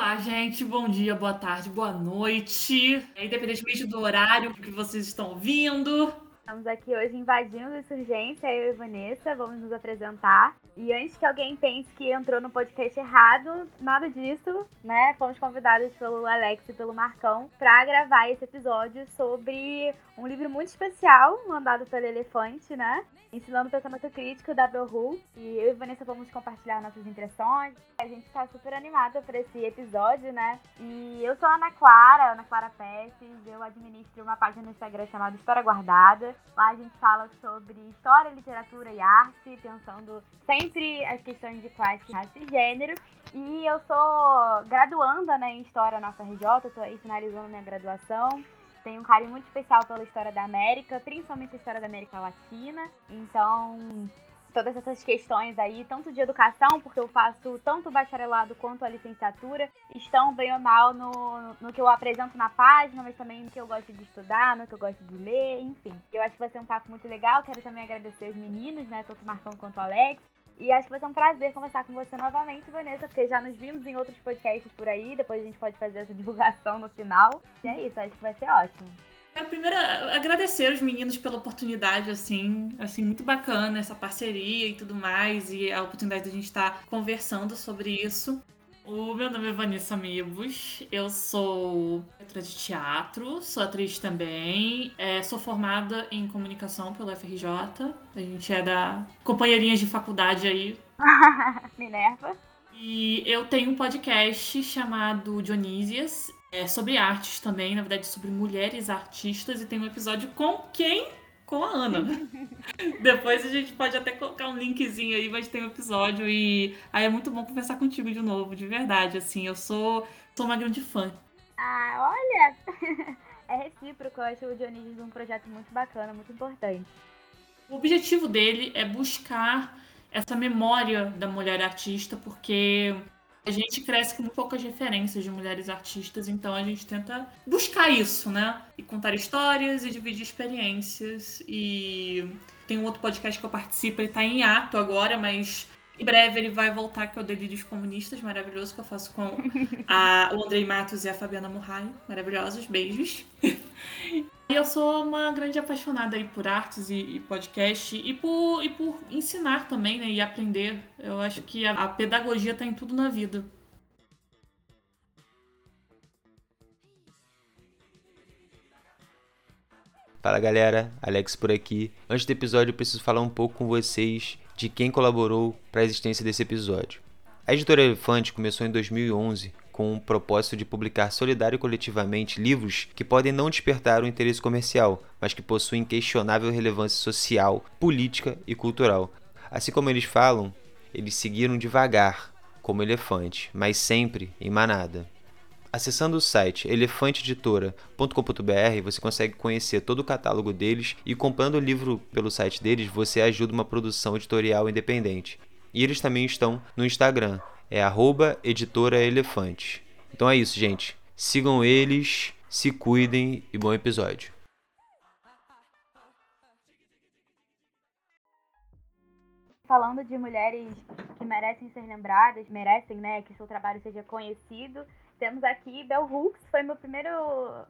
Olá, gente. Bom dia, boa tarde, boa noite. Independentemente do horário que vocês estão ouvindo. Estamos aqui hoje invadindo a Insurgência, eu e Vanessa, vamos nos apresentar. E antes que alguém pense que entrou no podcast errado, nada disso, né? Fomos convidados pelo Alex e pelo Marcão para gravar esse episódio sobre um livro muito especial, mandado pelo Elefante, né? Ensinando pensamento crítico da Bell Hooks. E eu e Vanessa vamos compartilhar nossas impressões. A gente tá super animada por esse episódio, né? E eu sou a Ana Clara, Ana Clara Pestes. Eu administro uma página no Instagram chamada História Guardada. Lá a gente fala sobre história, literatura e arte, pensando sempre as questões de classe, raça e gênero. E eu sou graduanda né, em História na UFRJ, estou aí finalizando minha graduação. Tenho um carinho muito especial pela história da América, principalmente a história da América Latina. Então, todas essas questões aí, tanto de educação, porque eu faço tanto o bacharelado quanto a licenciatura, estão bem ou mal no, no que eu apresento na página, mas também no que eu gosto de estudar, no que eu gosto de ler, enfim. Eu acho que vai ser um papo muito legal. Quero também agradecer os meninos, né, tanto o Marcão quanto o Alex. E acho que vai ser um prazer conversar com você novamente, Vanessa, porque já nos vimos em outros podcasts por aí. Depois a gente pode fazer essa divulgação no final. E é isso, acho que vai ser ótimo. Quero primeiro agradecer os meninos pela oportunidade, assim, assim, muito bacana essa parceria e tudo mais, e a oportunidade de a gente estar conversando sobre isso. O meu nome é Vanessa Mibos, eu sou diretora de teatro, sou atriz também, é, sou formada em comunicação pela FRJ, a gente é da companheirinhas de faculdade aí. Minerva. E eu tenho um podcast chamado Dionísias, é sobre artes também, na verdade sobre mulheres artistas, e tem um episódio com quem? Com a Ana. Depois a gente pode até colocar um linkzinho aí, mas tem um episódio e aí é muito bom conversar contigo de novo, de verdade, assim, eu sou, sou uma grande fã. Ah, olha! é recíproco, eu acho o Dionísio um projeto muito bacana, muito importante. O objetivo dele é buscar essa memória da mulher artista, porque a gente cresce com poucas referências de mulheres artistas, então a gente tenta buscar isso, né? E contar histórias e dividir experiências. E tem um outro podcast que eu participo, ele tá em ato agora, mas em breve ele vai voltar, que é o Delírios Comunistas, maravilhoso, que eu faço com a, o Andrei Matos e a Fabiana Murray. Maravilhosos, beijos. Eu sou uma grande apaixonada aí por artes e, e, podcast e por, e por ensinar também, né? E aprender. Eu acho que a, a pedagogia está em tudo na vida. Fala galera, Alex por aqui. Antes do episódio, eu preciso falar um pouco com vocês de quem colaborou para a existência desse episódio. A editora Elefante começou em 2011 com o propósito de publicar solidário e coletivamente livros que podem não despertar o interesse comercial, mas que possuem questionável relevância social, política e cultural. Assim como eles falam, eles seguiram devagar, como elefante, mas sempre em manada. Acessando o site elefanteditora.com.br, você consegue conhecer todo o catálogo deles e comprando o livro pelo site deles, você ajuda uma produção editorial independente. E eles também estão no Instagram, é arroba editora elefante. Então é isso, gente. Sigam eles, se cuidem e bom episódio. Falando de mulheres que merecem ser lembradas, merecem, né, que seu trabalho seja conhecido, temos aqui Bell Hooks, foi meu primeiro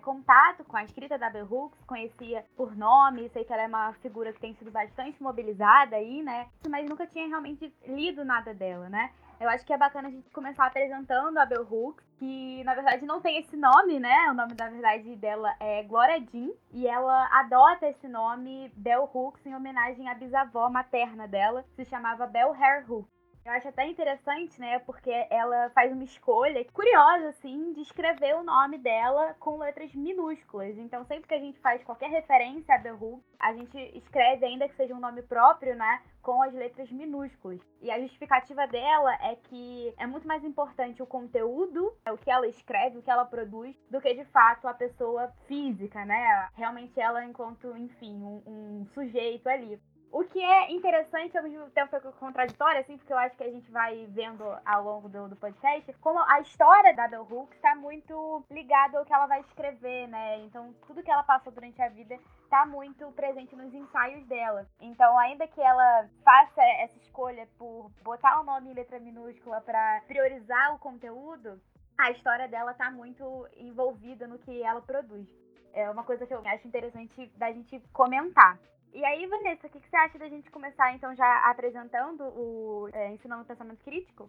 contato com a escrita da Bell Hooks, conhecia por nome, sei que ela é uma figura que tem sido bastante mobilizada aí, né? Mas nunca tinha realmente lido nada dela, né? Eu acho que é bacana a gente começar apresentando a Bell Hooks, que na verdade não tem esse nome, né? O nome, da verdade, dela é Gloria Jean, e ela adota esse nome Bell Hooks em homenagem à bisavó materna dela, que se chamava Bell Hair Hooks. Eu acho até interessante, né? Porque ela faz uma escolha curiosa, assim, de escrever o nome dela com letras minúsculas. Então, sempre que a gente faz qualquer referência a The Who, a gente escreve, ainda que seja um nome próprio, né? Com as letras minúsculas. E a justificativa dela é que é muito mais importante o conteúdo, o que ela escreve, o que ela produz, do que de fato a pessoa física, né? Realmente ela enquanto, enfim, um, um sujeito ali. O que é interessante, ao mesmo tempo contraditório, assim, porque eu acho que a gente vai vendo ao longo do, do podcast, como a história da Bell Hooks está muito ligada ao que ela vai escrever, né? Então, tudo que ela passou durante a vida está muito presente nos ensaios dela. Então, ainda que ela faça essa escolha por botar o nome em letra minúscula para priorizar o conteúdo, a história dela tá muito envolvida no que ela produz. É uma coisa que eu acho interessante da gente comentar. E aí, Vanessa, o que, que você acha da gente começar, então, já apresentando o é, Ensinando Pensamento Crítico?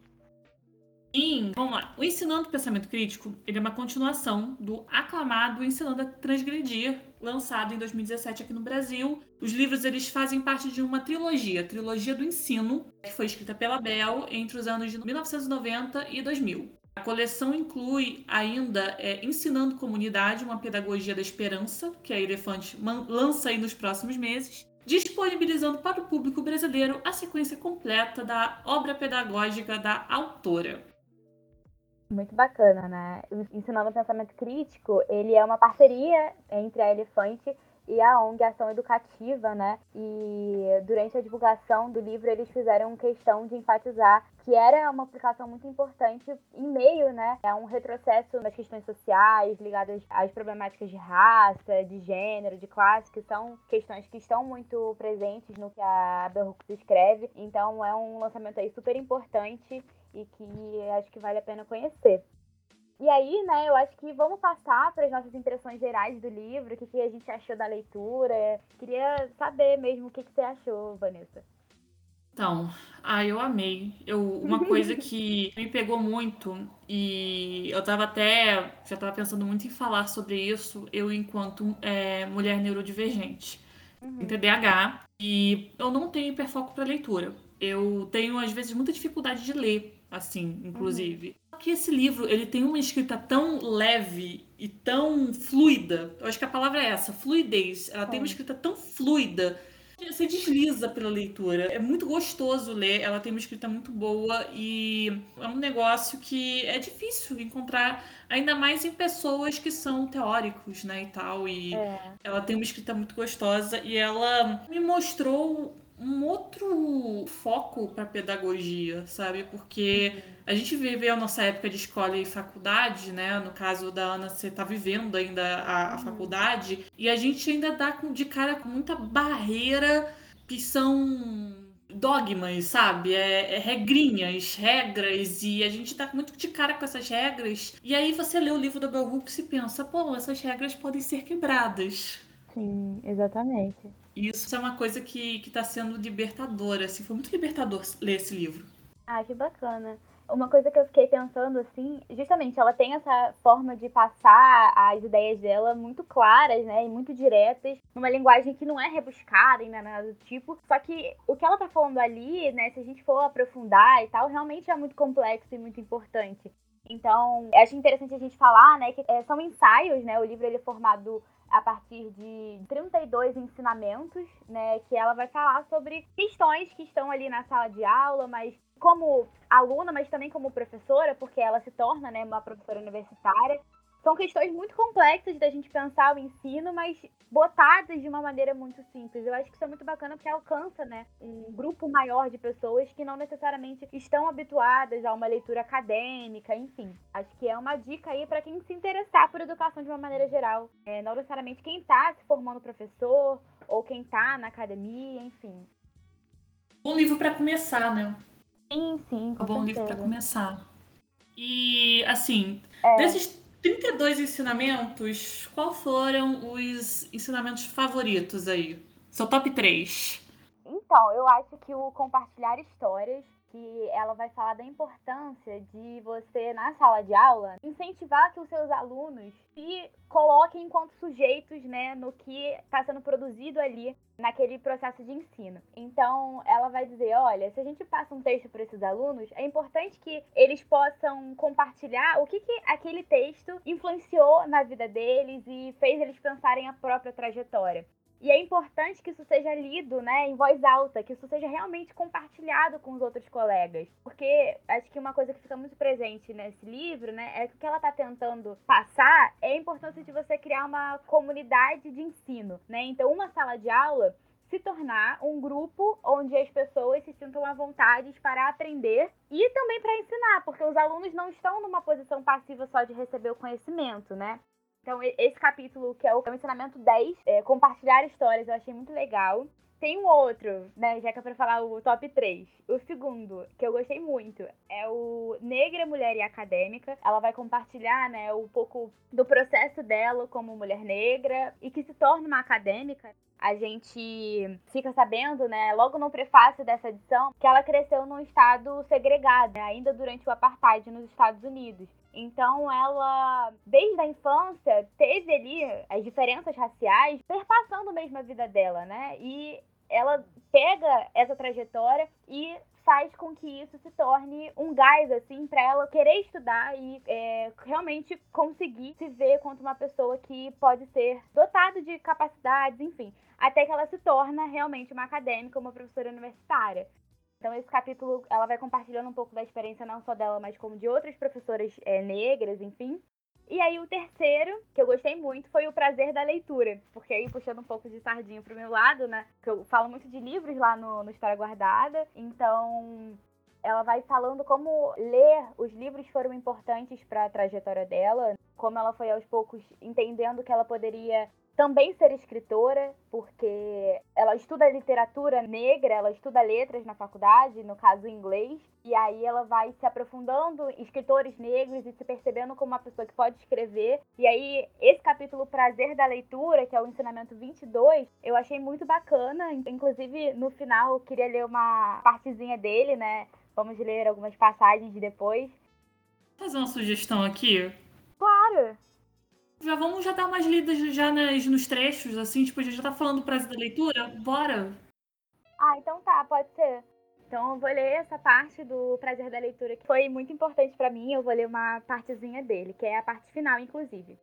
Sim, vamos lá. O Ensinando Pensamento Crítico ele é uma continuação do aclamado Ensinando a Transgredir, lançado em 2017 aqui no Brasil. Os livros eles fazem parte de uma trilogia, a trilogia do ensino, que foi escrita pela Bell entre os anos de 1990 e 2000. A coleção inclui ainda é, Ensinando Comunidade, uma pedagogia da esperança, que a Elefante lança aí nos próximos meses, disponibilizando para o público brasileiro a sequência completa da obra pedagógica da autora. Muito bacana, né? Ensinando Pensamento Crítico, ele é uma parceria entre a Elefante e a ONG Ação Educativa, né? E durante a divulgação do livro eles fizeram questão de enfatizar que era uma publicação muito importante em meio, né, a um retrocesso nas questões sociais ligadas às problemáticas de raça, de gênero, de classe, que são questões que estão muito presentes no que a Bell escreve. Então é um lançamento aí super importante e que acho que vale a pena conhecer. E aí, né, eu acho que vamos passar para as nossas impressões gerais do livro, o que, que a gente achou da leitura. Queria saber mesmo o que, que você achou, Vanessa. Então, ah, eu amei. Eu, uma coisa que me pegou muito, e eu tava até. Já tava pensando muito em falar sobre isso, eu enquanto é, mulher neurodivergente. Uhum. TDAH, e eu não tenho hiperfoco para leitura. Eu tenho, às vezes, muita dificuldade de ler, assim, inclusive. Uhum que esse livro ele tem uma escrita tão leve e tão fluida. Eu acho que a palavra é essa, fluidez. Ela tem uma escrita tão fluida. Você desliza pela leitura. É muito gostoso ler. Ela tem uma escrita muito boa e é um negócio que é difícil encontrar, ainda mais em pessoas que são teóricos, né, e tal. E é. ela tem uma escrita muito gostosa e ela me mostrou um outro foco para pedagogia, sabe? Porque uhum. a gente vive a nossa época de escola e faculdade, né? No caso da Ana, você está vivendo ainda a, a uhum. faculdade, e a gente ainda dá de cara com muita barreira que são dogmas, sabe? É, é, regrinhas, regras, e a gente tá muito de cara com essas regras. E aí você lê o livro da Bell Hooks e pensa, pô, essas regras podem ser quebradas. Sim, exatamente. Isso é uma coisa que, que tá sendo libertadora, assim, foi muito libertador ler esse livro. Ah, que bacana. Uma coisa que eu fiquei pensando, assim, justamente, ela tem essa forma de passar as ideias dela muito claras, né, e muito diretas, numa linguagem que não é rebuscada, ainda nada do tipo. Só que o que ela tá falando ali, né, se a gente for aprofundar e tal, realmente é muito complexo e muito importante. Então, acho interessante a gente falar, né, que é, são ensaios, né, o livro ele é formado a partir de 32 ensinamentos, né, que ela vai falar sobre questões que estão ali na sala de aula, mas como aluna, mas também como professora, porque ela se torna, né, uma professora universitária. São questões muito complexas da gente pensar o ensino, mas botadas de uma maneira muito simples. Eu acho que isso é muito bacana porque alcança, né, um grupo maior de pessoas que não necessariamente estão habituadas a uma leitura acadêmica, enfim. Acho que é uma dica aí para quem se interessar por educação de uma maneira geral. É, não necessariamente quem está se formando professor ou quem está na academia, enfim. Um livro para começar, né? Sim, sim. Um bom livro para começar. E, assim, é... desses 32 ensinamentos, qual foram os ensinamentos favoritos aí? Seu top 3? Então, eu acho que o compartilhar histórias que ela vai falar da importância de você, na sala de aula, incentivar que os seus alunos se coloquem enquanto sujeitos né, no que está sendo produzido ali naquele processo de ensino. Então, ela vai dizer: olha, se a gente passa um texto para esses alunos, é importante que eles possam compartilhar o que, que aquele texto influenciou na vida deles e fez eles pensarem a própria trajetória. E é importante que isso seja lido, né, em voz alta, que isso seja realmente compartilhado com os outros colegas. Porque acho que uma coisa que fica muito presente nesse livro, né, é que o que ela está tentando passar é a importância de você criar uma comunidade de ensino, né? Então, uma sala de aula se tornar um grupo onde as pessoas se sintam à vontade para aprender e também para ensinar, porque os alunos não estão numa posição passiva só de receber o conhecimento, né? Então, esse capítulo, que é o, é ensinamento 10, é, compartilhar histórias, eu achei muito legal. Tem um outro, né, já que é pra falar o top 3. O segundo, que eu gostei muito, é o Negra, Mulher e Acadêmica. Ela vai compartilhar, né, um pouco do processo dela como mulher negra e que se torna uma acadêmica a gente fica sabendo, né, logo no prefácio dessa edição, que ela cresceu num estado segregado, né, ainda durante o apartheid nos Estados Unidos. Então ela, desde a infância, teve ali as diferenças raciais perpassando mesmo a vida dela, né? E ela pega essa trajetória e faz com que isso se torne um gás, assim, para ela querer estudar e é, realmente conseguir se ver quanto uma pessoa que pode ser dotada de capacidades, enfim, até que ela se torna realmente uma acadêmica, uma professora universitária. Então, esse capítulo, ela vai compartilhando um pouco da experiência não só dela, mas como de outras professoras é, negras, enfim. E aí o terceiro, que eu gostei muito, foi o prazer da leitura. Porque aí, puxando um pouco de sardinha pro meu lado, né? Que eu falo muito de livros lá no, no História Guardada. Então, ela vai falando como ler os livros foram importantes para a trajetória dela, como ela foi aos poucos entendendo que ela poderia também ser escritora, porque ela estuda literatura negra, ela estuda letras na faculdade, no caso inglês, e aí ela vai se aprofundando em escritores negros e se percebendo como uma pessoa que pode escrever. E aí, esse capítulo Prazer da Leitura, que é o ensinamento 22, eu achei muito bacana. Inclusive, no final, eu queria ler uma partezinha dele, né? Vamos ler algumas passagens depois. Fazer uma sugestão aqui? Claro! Já vamos já dar umas lidas já nas, nos trechos, assim, tipo, já tá falando do prazer da leitura? Bora! Ah, então tá, pode ser. Então eu vou ler essa parte do prazer da leitura que foi muito importante para mim. Eu vou ler uma partezinha dele, que é a parte final, inclusive.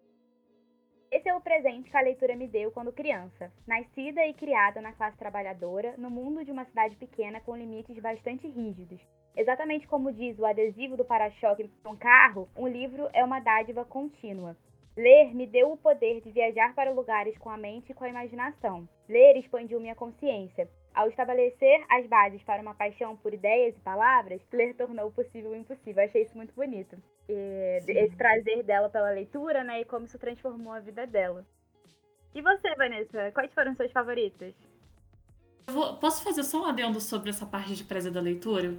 Esse é o presente que a leitura me deu quando criança. Nascida e criada na classe trabalhadora, no mundo de uma cidade pequena com limites bastante rígidos. Exatamente como diz o adesivo do para-choque de um carro, um livro é uma dádiva contínua. Ler me deu o poder de viajar para lugares com a mente e com a imaginação. Ler expandiu minha consciência. Ao estabelecer as bases para uma paixão por ideias e palavras, ler tornou o possível o impossível. achei isso muito bonito. E, esse prazer dela pela leitura, né? E como isso transformou a vida dela. E você, Vanessa? Quais foram seus favoritos? Vou, posso fazer só um adendo sobre essa parte de prazer da leitura?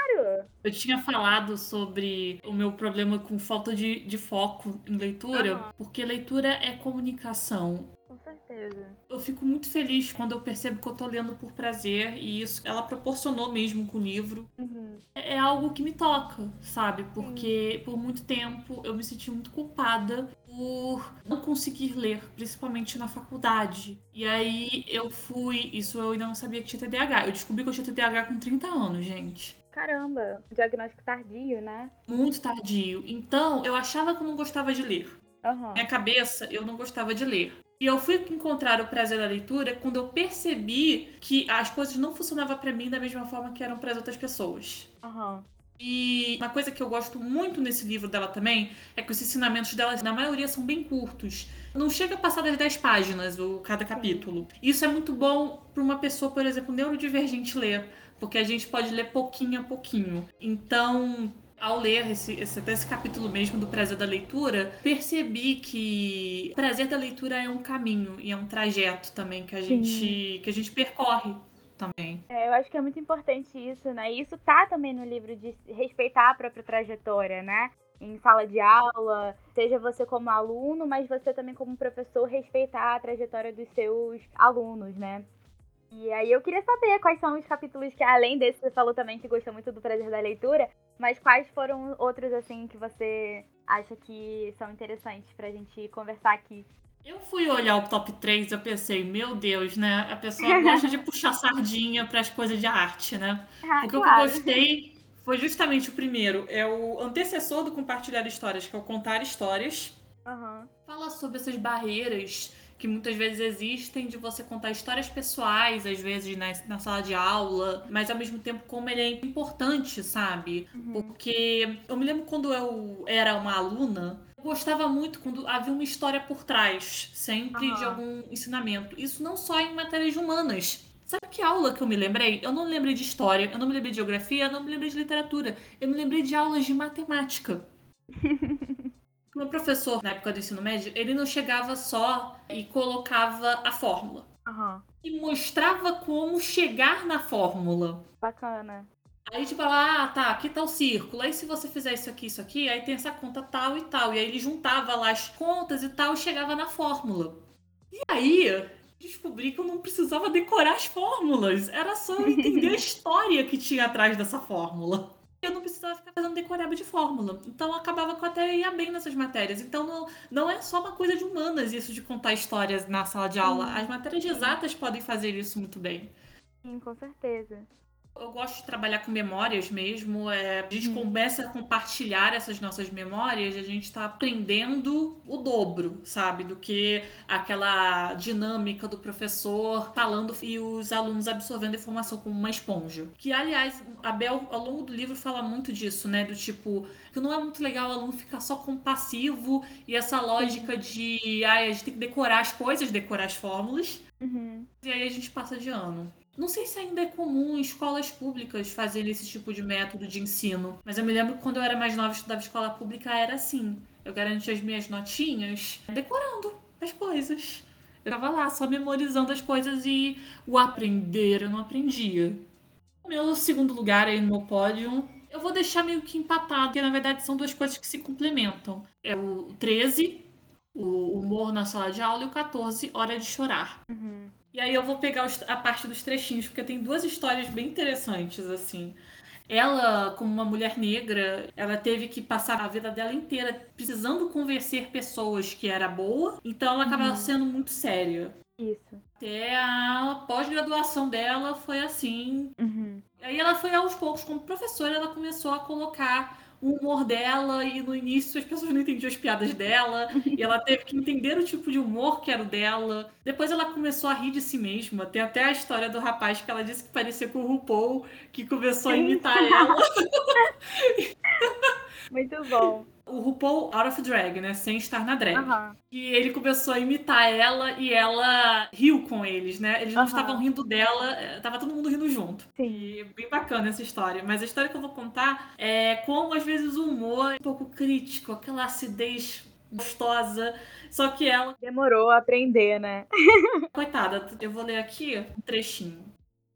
Claro! Eu tinha falado sobre o meu problema com falta de, de foco em leitura, uhum. porque leitura é comunicação. Com certeza. Eu fico muito feliz quando eu percebo que eu tô lendo por prazer e isso ela proporcionou mesmo com o livro. Uhum. É, é algo que me toca, sabe? Porque por muito tempo eu me senti muito culpada por não conseguir ler, principalmente na faculdade. E aí eu fui, isso eu ainda não sabia que tinha TDAH. Eu descobri que eu tinha TDAH com 30 anos, gente. Caramba, diagnóstico tardio, né? Muito tardio. Então, eu achava que eu não gostava de ler. Uhum. Minha cabeça, eu não gostava de ler. E eu fui encontrar o prazer da leitura quando eu percebi que as coisas não funcionavam para mim da mesma forma que eram para as outras pessoas. Uhum. E uma coisa que eu gosto muito nesse livro dela também é que os ensinamentos dela, na maioria, são bem curtos. Não chega a passar das 10 páginas o cada capítulo. Isso é muito bom para uma pessoa, por exemplo, neurodivergente ler porque a gente pode ler pouquinho a pouquinho. Então, ao ler esse, esse, até esse capítulo mesmo do prazer da leitura, percebi que o prazer da leitura é um caminho e é um trajeto também que a gente que a gente percorre também. É, eu acho que é muito importante isso, né? E isso tá também no livro de respeitar a própria trajetória, né? Em sala de aula, seja você como aluno, mas você também como professor respeitar a trajetória dos seus alunos, né? E aí eu queria saber quais são os capítulos que, além desse, você falou também que gostou muito do prazer da leitura, mas quais foram outros, assim, que você acha que são interessantes pra gente conversar aqui? Eu fui olhar o top 3 e eu pensei, meu Deus, né? A pessoa gosta de puxar sardinha para as coisas de arte, né? Ah, Porque claro. o que eu gostei foi justamente o primeiro. É o antecessor do compartilhar histórias, que é o contar histórias. Uhum. Fala sobre essas barreiras que muitas vezes existem de você contar histórias pessoais, às vezes na, na sala de aula, mas ao mesmo tempo como ele é importante, sabe? Uhum. Porque eu me lembro quando eu era uma aluna, eu gostava muito quando havia uma história por trás, sempre uhum. de algum ensinamento. Isso não só em matérias humanas, Sabe que aula que eu me lembrei? Eu não me lembrei de história, eu não me lembrei de geografia, eu não me lembrei de literatura. Eu me lembrei de aulas de matemática. Meu professor, na época do ensino médio, ele não chegava só e colocava a fórmula. Uhum. e mostrava como chegar na fórmula. Bacana. Aí, tipo, ah, tá, aqui tá o círculo. Aí, se você fizer isso aqui, isso aqui, aí tem essa conta tal e tal. E aí, ele juntava lá as contas e tal e chegava na fórmula. E aí, descobri que eu não precisava decorar as fórmulas. Era só eu entender a história que tinha atrás dessa fórmula. Eu não precisava ficar fazendo decoreba de fórmula. Então, acabava que eu até ia bem nessas matérias. Então, não, não é só uma coisa de humanas isso de contar histórias na sala de aula. As matérias exatas podem fazer isso muito bem. Sim, com certeza. Eu gosto de trabalhar com memórias mesmo. É, a gente hum. começa a compartilhar essas nossas memórias, a gente está aprendendo o dobro, sabe? Do que aquela dinâmica do professor falando e os alunos absorvendo a informação como uma esponja. Que, aliás, a Bel, ao longo do livro, fala muito disso, né? Do tipo, que não é muito legal o aluno ficar só com passivo e essa lógica de, ai, a gente tem que decorar as coisas, decorar as fórmulas. Uhum. E aí a gente passa de ano. Não sei se ainda é comum em escolas públicas fazerem esse tipo de método de ensino, mas eu me lembro que quando eu era mais nova estudava escola pública era assim. Eu garantia as minhas notinhas decorando as coisas. Eu tava lá só memorizando as coisas e o aprender eu não aprendia. Meu segundo lugar aí no meu pódio, eu vou deixar meio que empatado, porque na verdade são duas coisas que se complementam. É o 13, o humor na sala de aula, e o 14, hora de chorar. Uhum. E aí eu vou pegar a parte dos trechinhos, porque tem duas histórias bem interessantes, assim. Ela, como uma mulher negra, ela teve que passar a vida dela inteira precisando convencer pessoas que era boa, então ela acaba uhum. sendo muito séria. Isso. Até a pós-graduação dela foi assim. Uhum. Aí ela foi aos poucos, como professora, ela começou a colocar o humor dela e no início as pessoas não entendiam as piadas dela e ela teve que entender o tipo de humor que era o dela. Depois ela começou a rir de si mesma. Tem até a história do rapaz que ela disse que parecia com o RuPaul, que começou a imitar ela. Muito bom o RuPaul Out of Drag, né? Sem estar na drag. Uhum. E ele começou a imitar ela e ela riu com eles, né? Eles não uhum. estavam rindo dela, eh, tava todo mundo rindo junto. Sim. E bem bacana essa história. Mas a história que eu vou contar é como às vezes o humor é um pouco crítico, aquela acidez gostosa. Só que ela. Demorou a aprender, né? Coitada, eu vou ler aqui um trechinho.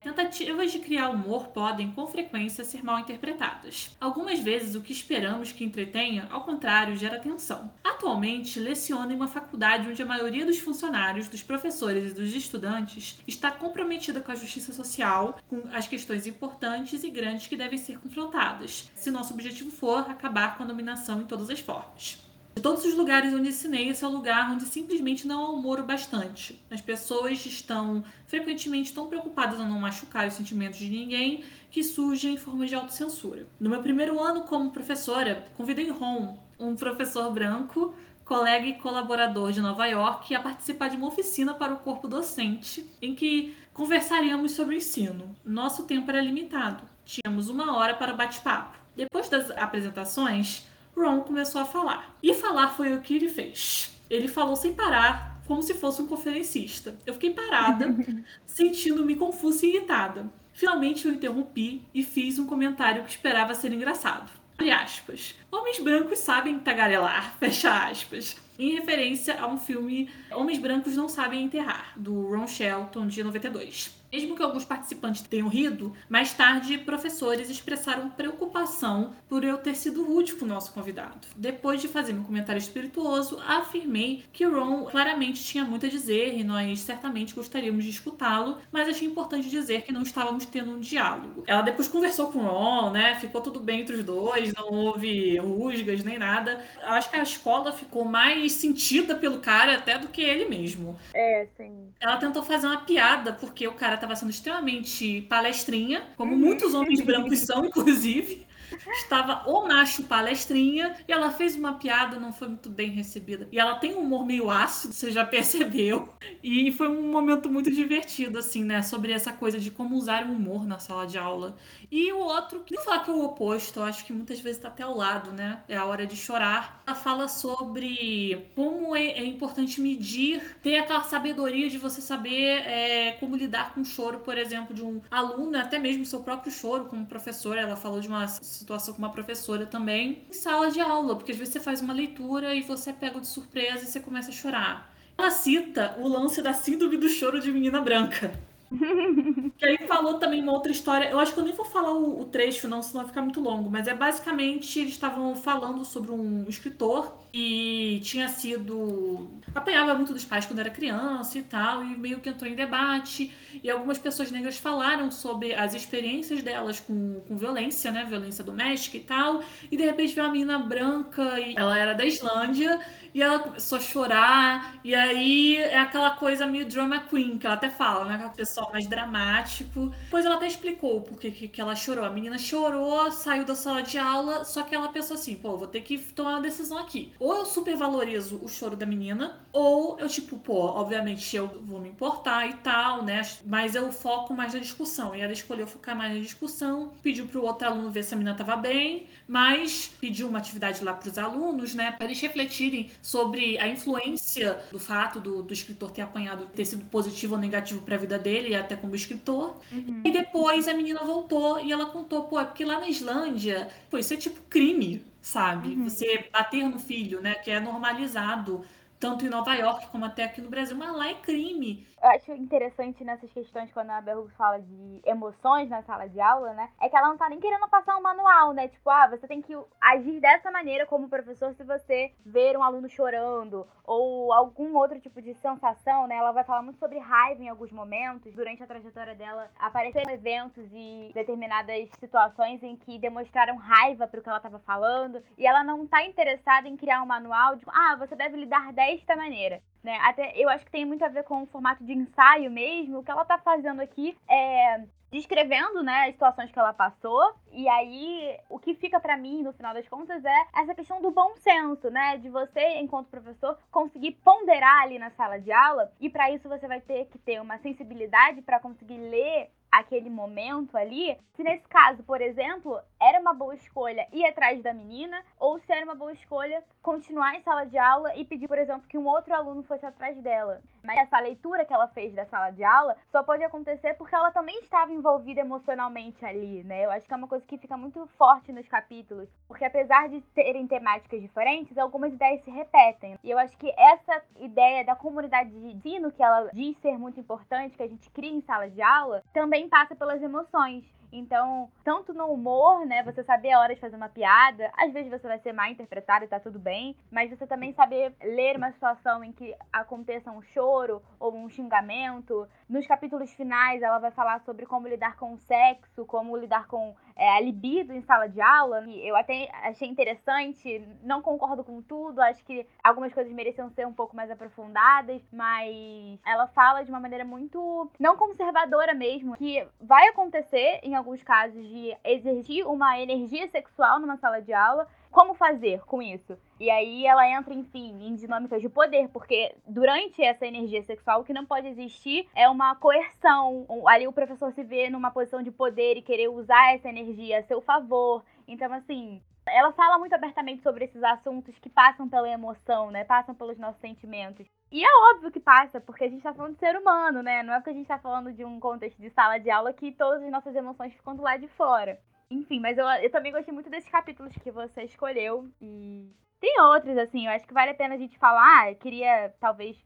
Tentativas de criar humor podem, com frequência, ser mal interpretadas. Algumas vezes, o que esperamos que entretenha, ao contrário, gera tensão. Atualmente, leciono em uma faculdade onde a maioria dos funcionários, dos professores e dos estudantes está comprometida com a justiça social, com as questões importantes e grandes que devem ser confrontadas, se nosso objetivo for acabar com a dominação em todas as formas. De todos os lugares onde ensinei, esse é o lugar onde simplesmente não há humor o bastante. As pessoas estão frequentemente tão preocupadas em não machucar os sentimentos de ninguém que surgem em formas de autocensura. No meu primeiro ano como professora, convidei Ron, um professor branco, colega e colaborador de Nova York, a participar de uma oficina para o corpo docente, em que conversaríamos sobre o ensino. Nosso tempo era limitado. Tínhamos uma hora para bate-papo. Depois das apresentações, Ron começou a falar. E falar foi o que ele fez. Ele falou sem parar, como se fosse um conferencista. Eu fiquei parada, sentindo-me confusa e irritada. Finalmente eu interrompi e fiz um comentário que esperava ser engraçado. Abre aspas. Homens brancos sabem tagarelar, fecha aspas. Em referência a um filme Homens Brancos Não Sabem Enterrar, do Ron Shelton, de 92. Mesmo que alguns participantes tenham rido, mais tarde professores expressaram preocupação por eu ter sido rude com o nosso convidado. Depois de fazer meu comentário espirituoso, afirmei que Ron claramente tinha muito a dizer e nós certamente gostaríamos de escutá-lo, mas achei importante dizer que não estávamos tendo um diálogo. Ela depois conversou com o Ron, né? Ficou tudo bem entre os dois, não houve rusgas nem nada. Acho que a escola ficou mais sentida pelo cara até do que ele mesmo. É, sim. Ela tentou fazer uma piada porque o cara estava sendo extremamente palestrinha, como muitos homens brancos são, inclusive estava o macho palestrinha e ela fez uma piada, não foi muito bem recebida. E ela tem um humor meio ácido, você já percebeu. E foi um momento muito divertido, assim, né? Sobre essa coisa de como usar o humor na sala de aula. E o outro, não fala que é o oposto, eu acho que muitas vezes está até ao lado, né? É a hora de chorar. Ela fala sobre como é, é importante medir, ter aquela sabedoria de você saber é, como lidar com o choro, por exemplo, de um aluno, até mesmo seu próprio choro como professora. Ela falou de uma situação com uma professora também, em sala de aula, porque às vezes você faz uma leitura e você pega de surpresa e você começa a chorar. Ela cita o lance da síndrome do choro de menina branca. que aí falou também uma outra história. Eu acho que eu nem vou falar o, o trecho, não, senão vai ficar muito longo. Mas é basicamente eles estavam falando sobre um escritor e tinha sido. apanhava muito dos pais quando era criança e tal, e meio que entrou em debate. E algumas pessoas negras falaram sobre as experiências delas com, com violência, né? Violência doméstica e tal. E de repente veio uma menina branca e ela era da Islândia e ela começou a chorar, e aí é aquela coisa meio drama queen, que ela até fala, né? Aquela pessoa mais dramático. Depois ela até explicou por que, que ela chorou. A menina chorou, saiu da sala de aula, só que ela pensou assim, pô, vou ter que tomar uma decisão aqui. Ou eu supervalorizo o choro da menina, ou eu, tipo, pô, obviamente eu vou me importar e tal, né? Mas eu foco mais na discussão. E ela escolheu focar mais na discussão, pediu pro outro aluno ver se a menina tava bem, mas pediu uma atividade lá pros alunos, né? Pra eles refletirem sobre a influência do fato do, do escritor ter apanhado, ter sido positivo ou negativo para a vida dele, até como escritor. Uhum. E depois a menina voltou e ela contou, pô, é porque lá na Islândia, pô, isso é tipo crime, sabe? Uhum. Você bater no filho, né? Que é normalizado tanto em Nova York como até aqui no Brasil, mas lá é crime. Eu acho interessante nessas questões, quando a Bell fala de emoções na sala de aula, né? É que ela não tá nem querendo passar um manual, né? Tipo, ah, você tem que agir dessa maneira como professor se você ver um aluno chorando ou algum outro tipo de sensação, né? Ela vai falar muito sobre raiva em alguns momentos. Durante a trajetória dela, apareceram eventos e determinadas situações em que demonstraram raiva pro que ela tava falando. E ela não tá interessada em criar um manual de, ah, você deve lidar desta maneira. Né? Até eu acho que tem muito a ver com o formato de ensaio mesmo. O que ela tá fazendo aqui é descrevendo, né, as situações que ela passou. E aí, o que fica para mim, no final das contas, é essa questão do bom senso, né, de você, enquanto professor, conseguir ponderar ali na sala de aula. E para isso você vai ter que ter uma sensibilidade para conseguir ler aquele momento ali, se nesse caso, por exemplo, era uma boa escolha ir atrás da menina, ou se era uma boa escolha continuar em sala de aula e pedir, por exemplo, que um outro aluno fosse atrás dela. Mas essa leitura que ela fez da sala de aula só pode acontecer porque ela também estava envolvida emocionalmente ali, né? Eu acho que é uma coisa que fica muito forte nos capítulos, porque apesar de terem temáticas diferentes, algumas ideias se repetem. E eu acho que essa ideia da comunidade de ensino que ela diz ser muito importante, que a gente cria em sala de aula, também também passa pelas emoções. Então, tanto no humor, né, você saber a hora de fazer uma piada, às vezes você vai ser mal interpretado e tá tudo bem, mas você também saber ler uma situação em que aconteça um choro ou um xingamento. Nos capítulos finais, ela vai falar sobre como lidar com o sexo, como lidar com é, a libido em sala de aula. E eu até achei interessante, não concordo com tudo, acho que algumas coisas mereciam ser um pouco mais aprofundadas, mas ela fala de uma maneira muito não conservadora mesmo, que vai acontecer em alguns casos de exercer uma energia sexual numa sala de aula, como fazer com isso? E aí ela entra, enfim, em dinâmicas de poder, porque durante essa energia sexual o que não pode existir é uma coerção. Ali o professor se vê numa posição de poder e querer usar essa energia a seu favor. Então, assim, ela fala muito abertamente sobre esses assuntos que passam pela emoção, né? Passam pelos nossos sentimentos. E é óbvio que passa, porque a gente tá falando de ser humano, né? Não é porque a gente tá falando de um contexto de sala de aula que todas as nossas emoções ficam do lado de fora. Enfim, mas eu, eu também gostei muito desses capítulos que você escolheu. E tem outros, assim, eu acho que vale a pena a gente falar. Eu queria, talvez,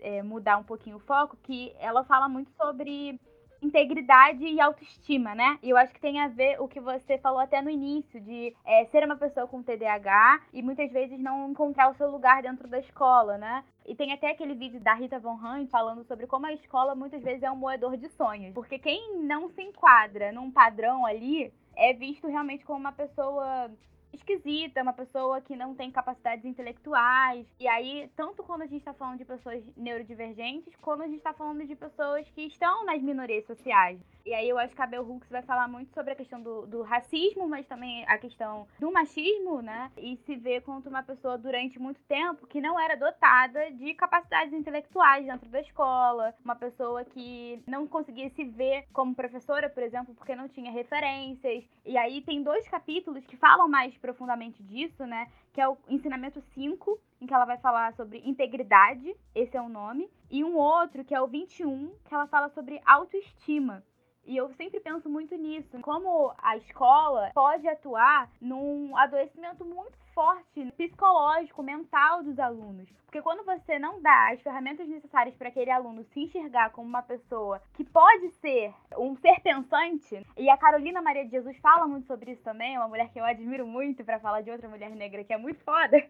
é, mudar um pouquinho o foco, que ela fala muito sobre integridade e autoestima, né? E eu acho que tem a ver o que você falou até no início, de é, ser uma pessoa com TDAH e muitas vezes não encontrar o seu lugar dentro da escola, né? E tem até aquele vídeo da Rita Von Hunt falando sobre como a escola muitas vezes é um moedor de sonhos. Porque quem não se enquadra num padrão ali é visto realmente como uma pessoa esquisita, uma pessoa que não tem capacidades intelectuais. E aí, tanto quando a gente está falando de pessoas neurodivergentes, quando a gente está falando de pessoas que estão nas minorias sociais. E aí eu acho que a Bell Hooks vai falar muito sobre a questão do, do racismo, mas também a questão do machismo, né? E se vê quanto uma pessoa durante muito tempo que não era dotada de capacidades intelectuais dentro da escola, uma pessoa que não conseguia se ver como professora, por exemplo, porque não tinha referências. E aí tem dois capítulos que falam mais profundamente disso, né? Que é o ensinamento 5, em que ela vai falar sobre integridade, esse é o nome, e um outro que é o 21, que ela fala sobre autoestima. E eu sempre penso muito nisso, como a escola pode atuar num adoecimento muito forte psicológico, mental dos alunos. Porque quando você não dá as ferramentas necessárias para aquele aluno se enxergar como uma pessoa que pode ser um ser pensante, e a Carolina Maria de Jesus fala muito sobre isso também, uma mulher que eu admiro muito para falar de outra mulher negra que é muito foda,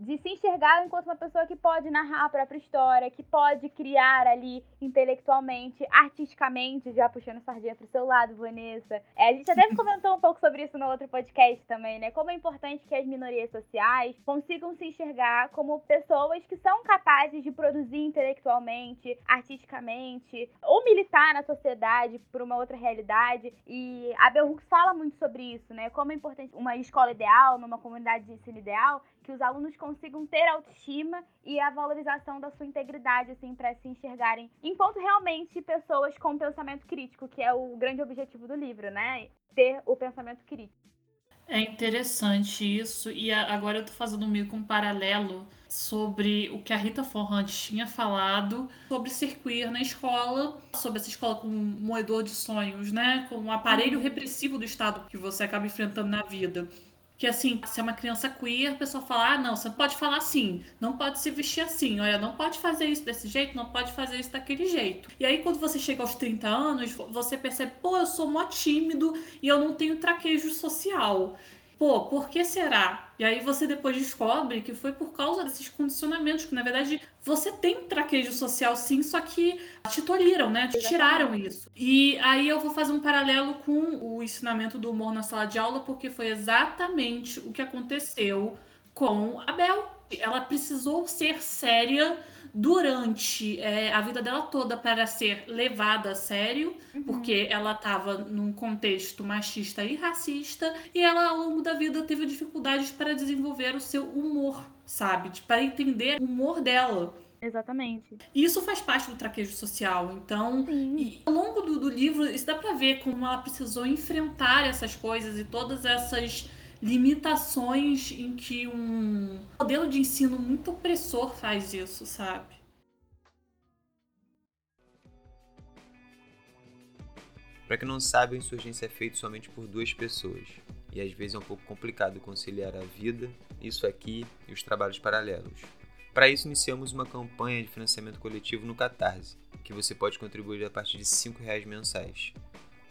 de se enxergar enquanto uma pessoa que pode narrar a própria história, que pode criar ali intelectualmente, artisticamente, já puxando sardinha pro seu lado, Vanessa. É, a gente até comentou um pouco sobre isso no outro podcast também, né? Como é importante que as minorias sociais consigam se enxergar como pessoas que são capazes de produzir intelectualmente, artisticamente, ou militar na sociedade por uma outra realidade. E a Bell Hooks fala muito sobre isso, né? Como é importante uma escola ideal, numa comunidade de ensino ideal, que os alunos consigam ter autoestima e a valorização da sua integridade, assim, para se enxergarem enquanto realmente pessoas com pensamento crítico, que é o grande objetivo do livro, né? Ter o pensamento crítico. É interessante isso, e agora eu tô fazendo meio que um paralelo sobre o que a Rita Forrant tinha falado sobre ser queer na escola, sobre essa escola com um moedor de sonhos, né? Com um aparelho uhum. repressivo do Estado que você acaba enfrentando na vida que assim, se é uma criança queer, a pessoa fala, ah, não, você pode falar assim, não pode se vestir assim, olha, não pode fazer isso desse jeito, não pode fazer isso daquele jeito. E aí, quando você chega aos 30 anos, você percebe, pô, eu sou mó tímido e eu não tenho traquejo social pô, por que será? E aí você depois descobre que foi por causa desses condicionamentos, que na verdade você tem traquejo social sim, só que te tolhiram, né? Te tiraram isso. E aí eu vou fazer um paralelo com o ensinamento do humor na sala de aula, porque foi exatamente o que aconteceu com a Bel. Ela precisou ser séria durante é, a vida dela toda para ser levada a sério, uhum. porque ela estava num contexto machista e racista, e ela ao longo da vida teve dificuldades para desenvolver o seu humor, sabe? Para entender o humor dela. Exatamente. E isso faz parte do traquejo social. Então, ao longo do, do livro, isso dá para ver como ela precisou enfrentar essas coisas e todas essas limitações em que um modelo de ensino muito opressor faz isso, sabe? Para quem não sabe, a insurgência é feita somente por duas pessoas, e às vezes é um pouco complicado conciliar a vida, isso aqui e os trabalhos paralelos. Para isso, iniciamos uma campanha de financiamento coletivo no Catarse, que você pode contribuir a partir de R$ reais mensais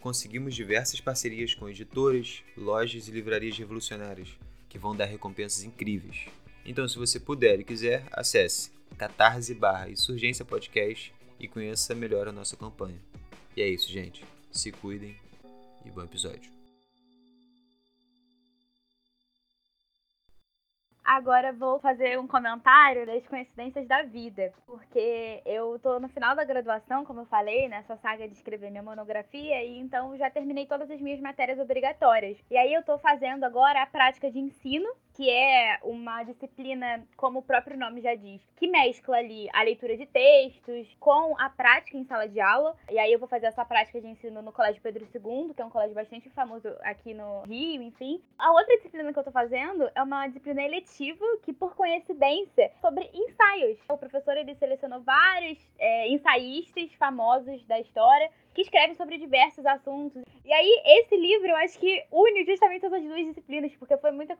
conseguimos diversas parcerias com editoras, lojas e livrarias revolucionárias, que vão dar recompensas incríveis. Então, se você puder e quiser, acesse catarse barra insurgência podcast e conheça melhor a nossa campanha. E é isso, gente. Se cuidem e bom episódio. Agora vou fazer um comentário das coincidências da vida, porque eu tô no final da graduação, como eu falei, nessa saga de escrever minha monografia, e então já terminei todas as minhas matérias obrigatórias. E aí eu tô fazendo agora a prática de ensino, que é uma disciplina, como o próprio nome já diz, que mescla ali a leitura de textos com a prática em sala de aula. E aí eu vou fazer essa prática de ensino no Colégio Pedro II, que é um colégio bastante famoso aqui no Rio, enfim. A outra disciplina que eu tô fazendo é uma disciplina eletiva que, por coincidência, sobre ensaios. O professor ele selecionou vários é, ensaístas famosos da história que escreve sobre diversos assuntos. E aí, esse livro eu acho que une justamente essas duas disciplinas, porque foi muita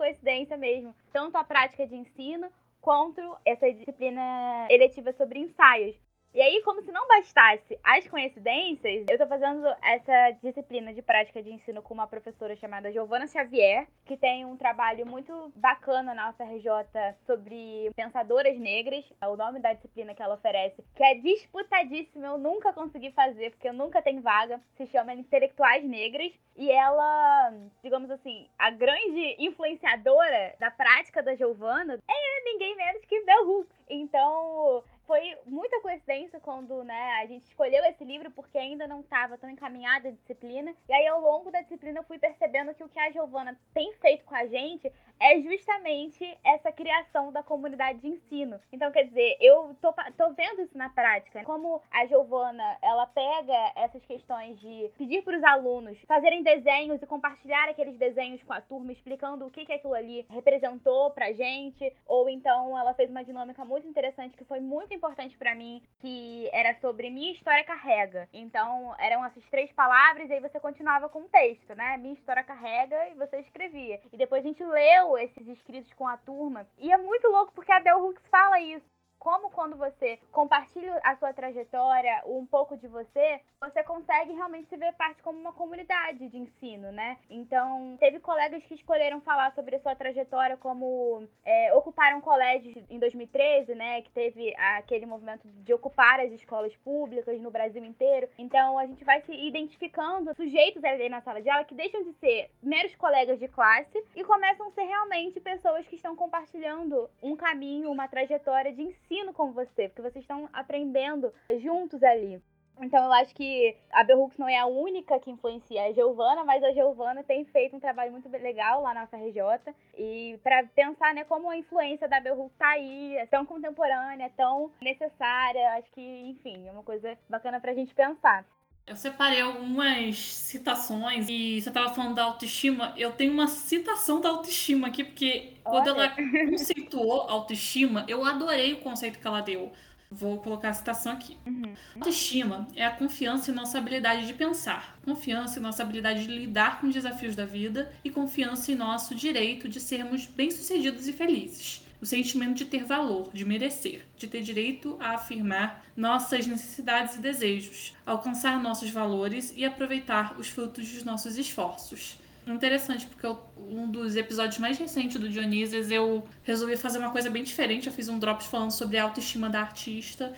mesmo. Tanto a prática de ensino quanto essa disciplina eletiva sobre ensaios. E aí, como se não bastasse as coincidências, eu tô fazendo essa disciplina de prática de ensino com uma professora chamada Giovana Xavier, que tem um trabalho muito bacana na UFRJ sobre pensadoras negras, é o nome da disciplina que ela oferece, que é disputadíssima, eu nunca consegui fazer, porque eu nunca tenho vaga, se chama Intelectuais Negras, e ela, digamos assim, a grande influenciadora da prática da Giovana é ninguém menos que Bell Hooks. Então, foi muita coincidência quando né, a gente escolheu esse livro porque ainda não estava tão encaminhada a disciplina. E aí, ao longo da disciplina, eu fui percebendo que o que a Giovana tem feito com a gente é justamente essa criação da comunidade de ensino. Então, quer dizer, eu tô, tô vendo isso na prática. Como a Giovana, ela pega essas questões de pedir para os alunos fazerem desenhos e compartilhar aqueles desenhos com a turma, explicando o que, que aquilo ali representou pra gente. Ou então ela fez uma dinâmica muito interessante que foi muito importante para mim, que era sobre Minha História Carrega. Então, eram essas três palavras e aí você continuava com o texto, né? Minha História Carrega e você escrevia. E depois a gente leu esses escritos com a turma. E é muito louco porque a Bell Hooks fala isso como quando você compartilha a sua trajetória, um pouco de você, você consegue realmente se ver parte como uma comunidade de ensino, né? Então, teve colegas que escolheram falar sobre a sua trajetória como é, ocuparam colégios em 2013, né? Que teve aquele movimento de ocupar as escolas públicas no Brasil inteiro. Então, a gente vai se identificando sujeitos ali na sala de aula que deixam de ser meros colegas de classe e começam a ser realmente pessoas que estão compartilhando um caminho, uma trajetória de ensino ensino com você, porque vocês estão aprendendo juntos ali. Então eu acho que a Bell não é a única que influencia a Giovana, mas a Giovana tem feito um trabalho muito legal lá na UFRJ. E para pensar, né, como a influência da Bell Hooks tá aí, é tão contemporânea, é tão necessária, acho que, enfim, é uma coisa bacana pra gente pensar. Eu separei algumas citações e você estava falando da autoestima. Eu tenho uma citação da autoestima aqui, porque Olha. quando ela conceituou autoestima, eu adorei o conceito que ela deu. Vou colocar a citação aqui. Uhum. Autoestima é a confiança em nossa habilidade de pensar, confiança em nossa habilidade de lidar com os desafios da vida e confiança em nosso direito de sermos bem-sucedidos e felizes o sentimento de ter valor, de merecer, de ter direito a afirmar nossas necessidades e desejos, alcançar nossos valores e aproveitar os frutos dos nossos esforços. Interessante, porque eu, um dos episódios mais recentes do Dionísio eu resolvi fazer uma coisa bem diferente. Eu fiz um drops falando sobre a autoestima da artista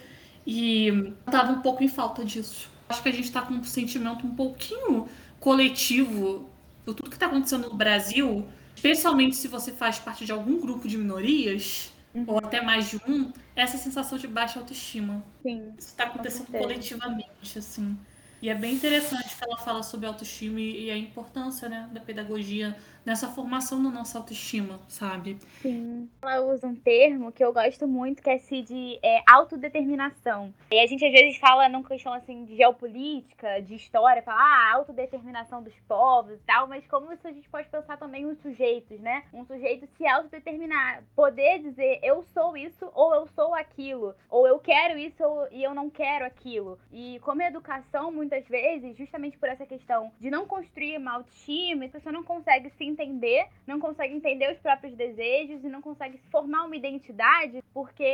e eu tava um pouco em falta disso. Acho que a gente tá com um sentimento um pouquinho coletivo do tudo que tá acontecendo no Brasil especialmente se você faz parte de algum grupo de minorias, uhum. ou até mais de um, essa sensação de baixa autoestima. Sim. Isso está acontecendo coletivamente, assim. E é bem interessante que ela fala sobre autoestima e, a importância né, da pedagogia nessa formação da nossa autoestima, sabe? Sim. Ela usa um termo que eu gosto muito, que é esse de é, autodeterminação. E a gente às vezes fala numa questão assim de geopolítica, de história, fala ah, autodeterminação dos povos e tal, mas como isso a gente pode pensar também nos sujeitos, né? Um sujeito se autodeterminar, poder dizer eu sou isso ou eu sou aquilo, ou eu quero isso e eu não quero aquilo. E como educação, muitas vezes, justamente por essa questão de não construir uma autoestima, você não consegue se entender, não consegue entender os próprios desejos e não consegue formar uma identidade, porque.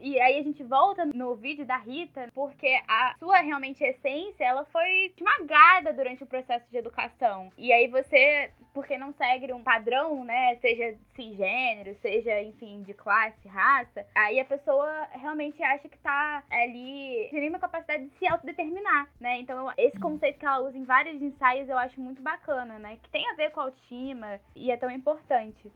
E aí a gente volta no vídeo da Rita, porque a sua realmente essência, ela foi esmagada durante o processo de educação. E aí você, porque não segue um padrão, né, seja cisgênero, seja, enfim, de classe, raça, aí a pessoa realmente acha que tá ali sem nenhuma capacidade de se autodeterminar, né? Então, esse conceito que ela usa em vários ensaios eu acho muito bacana, né? Que tem a ver com a autoestima, e é tão importante.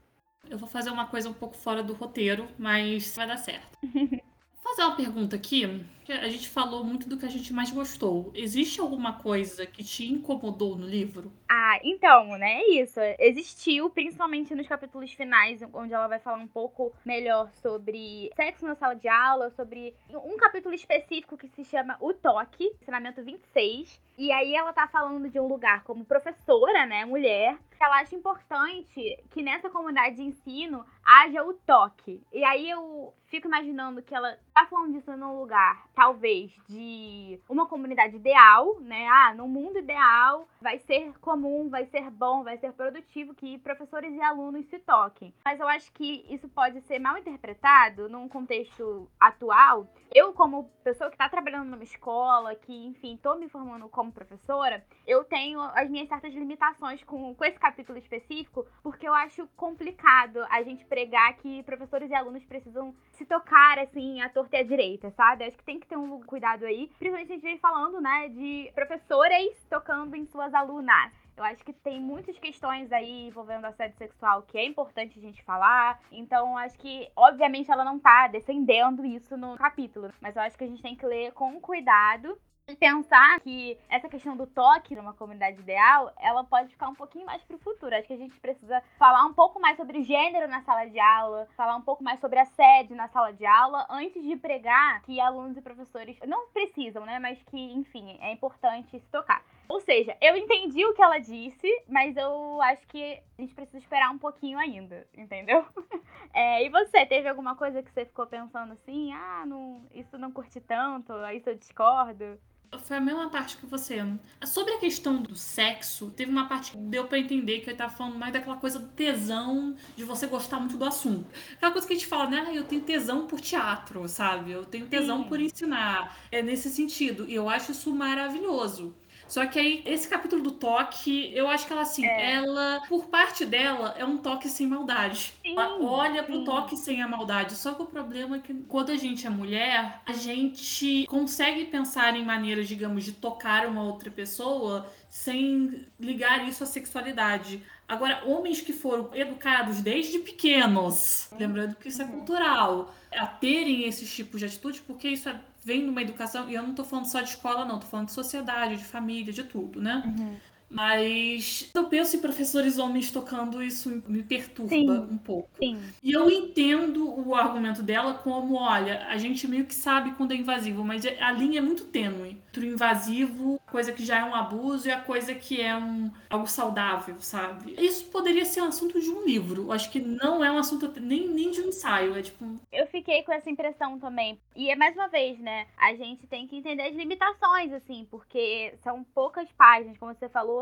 Eu vou fazer uma coisa um pouco fora do roteiro, mas vai dar certo. Vou fazer uma pergunta aqui. A gente falou muito do que a gente mais gostou. Existe alguma coisa que te incomodou no livro? Ah, então, né? É isso. Existiu, principalmente nos capítulos finais, onde ela vai falar um pouco melhor sobre sexo na sala de aula, sobre um capítulo específico que se chama O Toque, ensinamento 26. E aí ela tá falando de um lugar como professora, né, mulher, ela acha importante que nessa comunidade de ensino haja o toque. E aí eu fico imaginando que ela tá falando disso num lugar, talvez, de uma comunidade ideal, né? Ah, no mundo ideal vai ser comum, vai ser bom, vai ser produtivo que professores e alunos se toquem. Mas eu acho que isso pode ser mal interpretado num contexto atual. Eu, como pessoa que está trabalhando numa escola, que, enfim, tô me formando como professora, eu tenho as minhas certas limitações com, com esse capítulo específico, porque eu acho complicado a gente pregar que professores e alunos precisam se tocar, assim, à torta e à direita, sabe? Acho que tem que ter um cuidado aí. Principalmente a gente vem falando, né, de professoras tocando em suas alunas. Eu acho que tem muitas questões aí envolvendo assédio sexual que é importante a gente falar. Então, acho que, obviamente, ela não tá defendendo isso no capítulo. Mas eu acho que a gente tem que ler com cuidado pensar que essa questão do toque numa comunidade ideal, ela pode ficar um pouquinho mais pro futuro. Acho que a gente precisa falar um pouco mais sobre gênero na sala de aula, falar um pouco mais sobre assédio na sala de aula, antes de pregar que alunos e professores não precisam, né? Mas que, enfim, é importante se tocar. Ou seja, eu entendi o que ela disse, mas eu acho que a gente precisa esperar um pouquinho ainda, entendeu? É, e você, teve alguma coisa que você ficou pensando assim, ah, não, isso não curti tanto, isso eu discordo? Foi a mesma parte que você. Sobre a questão do sexo, teve uma parte que deu para entender que eu tava falando mais daquela coisa do tesão, de você gostar muito do assunto. Aquela coisa que a gente fala, né? Ah, eu tenho tesão por teatro, sabe? Eu tenho tesão Sim. por ensinar. É nesse sentido. E eu acho isso maravilhoso. Só que aí, esse capítulo do toque, eu acho que ela, assim, é. ela, por parte dela, é um toque sem maldade. Sim, ela olha pro sim. toque sem a maldade. Só que o problema é que quando a gente é mulher, a gente consegue pensar em maneiras, digamos, de tocar uma outra pessoa sem ligar isso à sexualidade. Agora, homens que foram educados desde pequenos, lembrando que isso é uhum. cultural, a terem esses tipos de atitudes, porque isso é vem numa educação, e eu não tô falando só de escola, não, tô falando de sociedade, de família, de tudo, né? Uhum. Mas eu penso em professores homens tocando isso me perturba sim, um pouco. Sim. E eu entendo o argumento dela como, olha, a gente meio que sabe quando é invasivo, mas a linha é muito tênue entre o invasivo, coisa que já é um abuso, e a coisa que é um algo saudável, sabe? Isso poderia ser um assunto de um livro. Eu acho que não é um assunto nem, nem de um ensaio, é tipo... Eu fiquei com essa impressão também. E é mais uma vez, né? A gente tem que entender as limitações, assim, porque são poucas páginas, como você falou,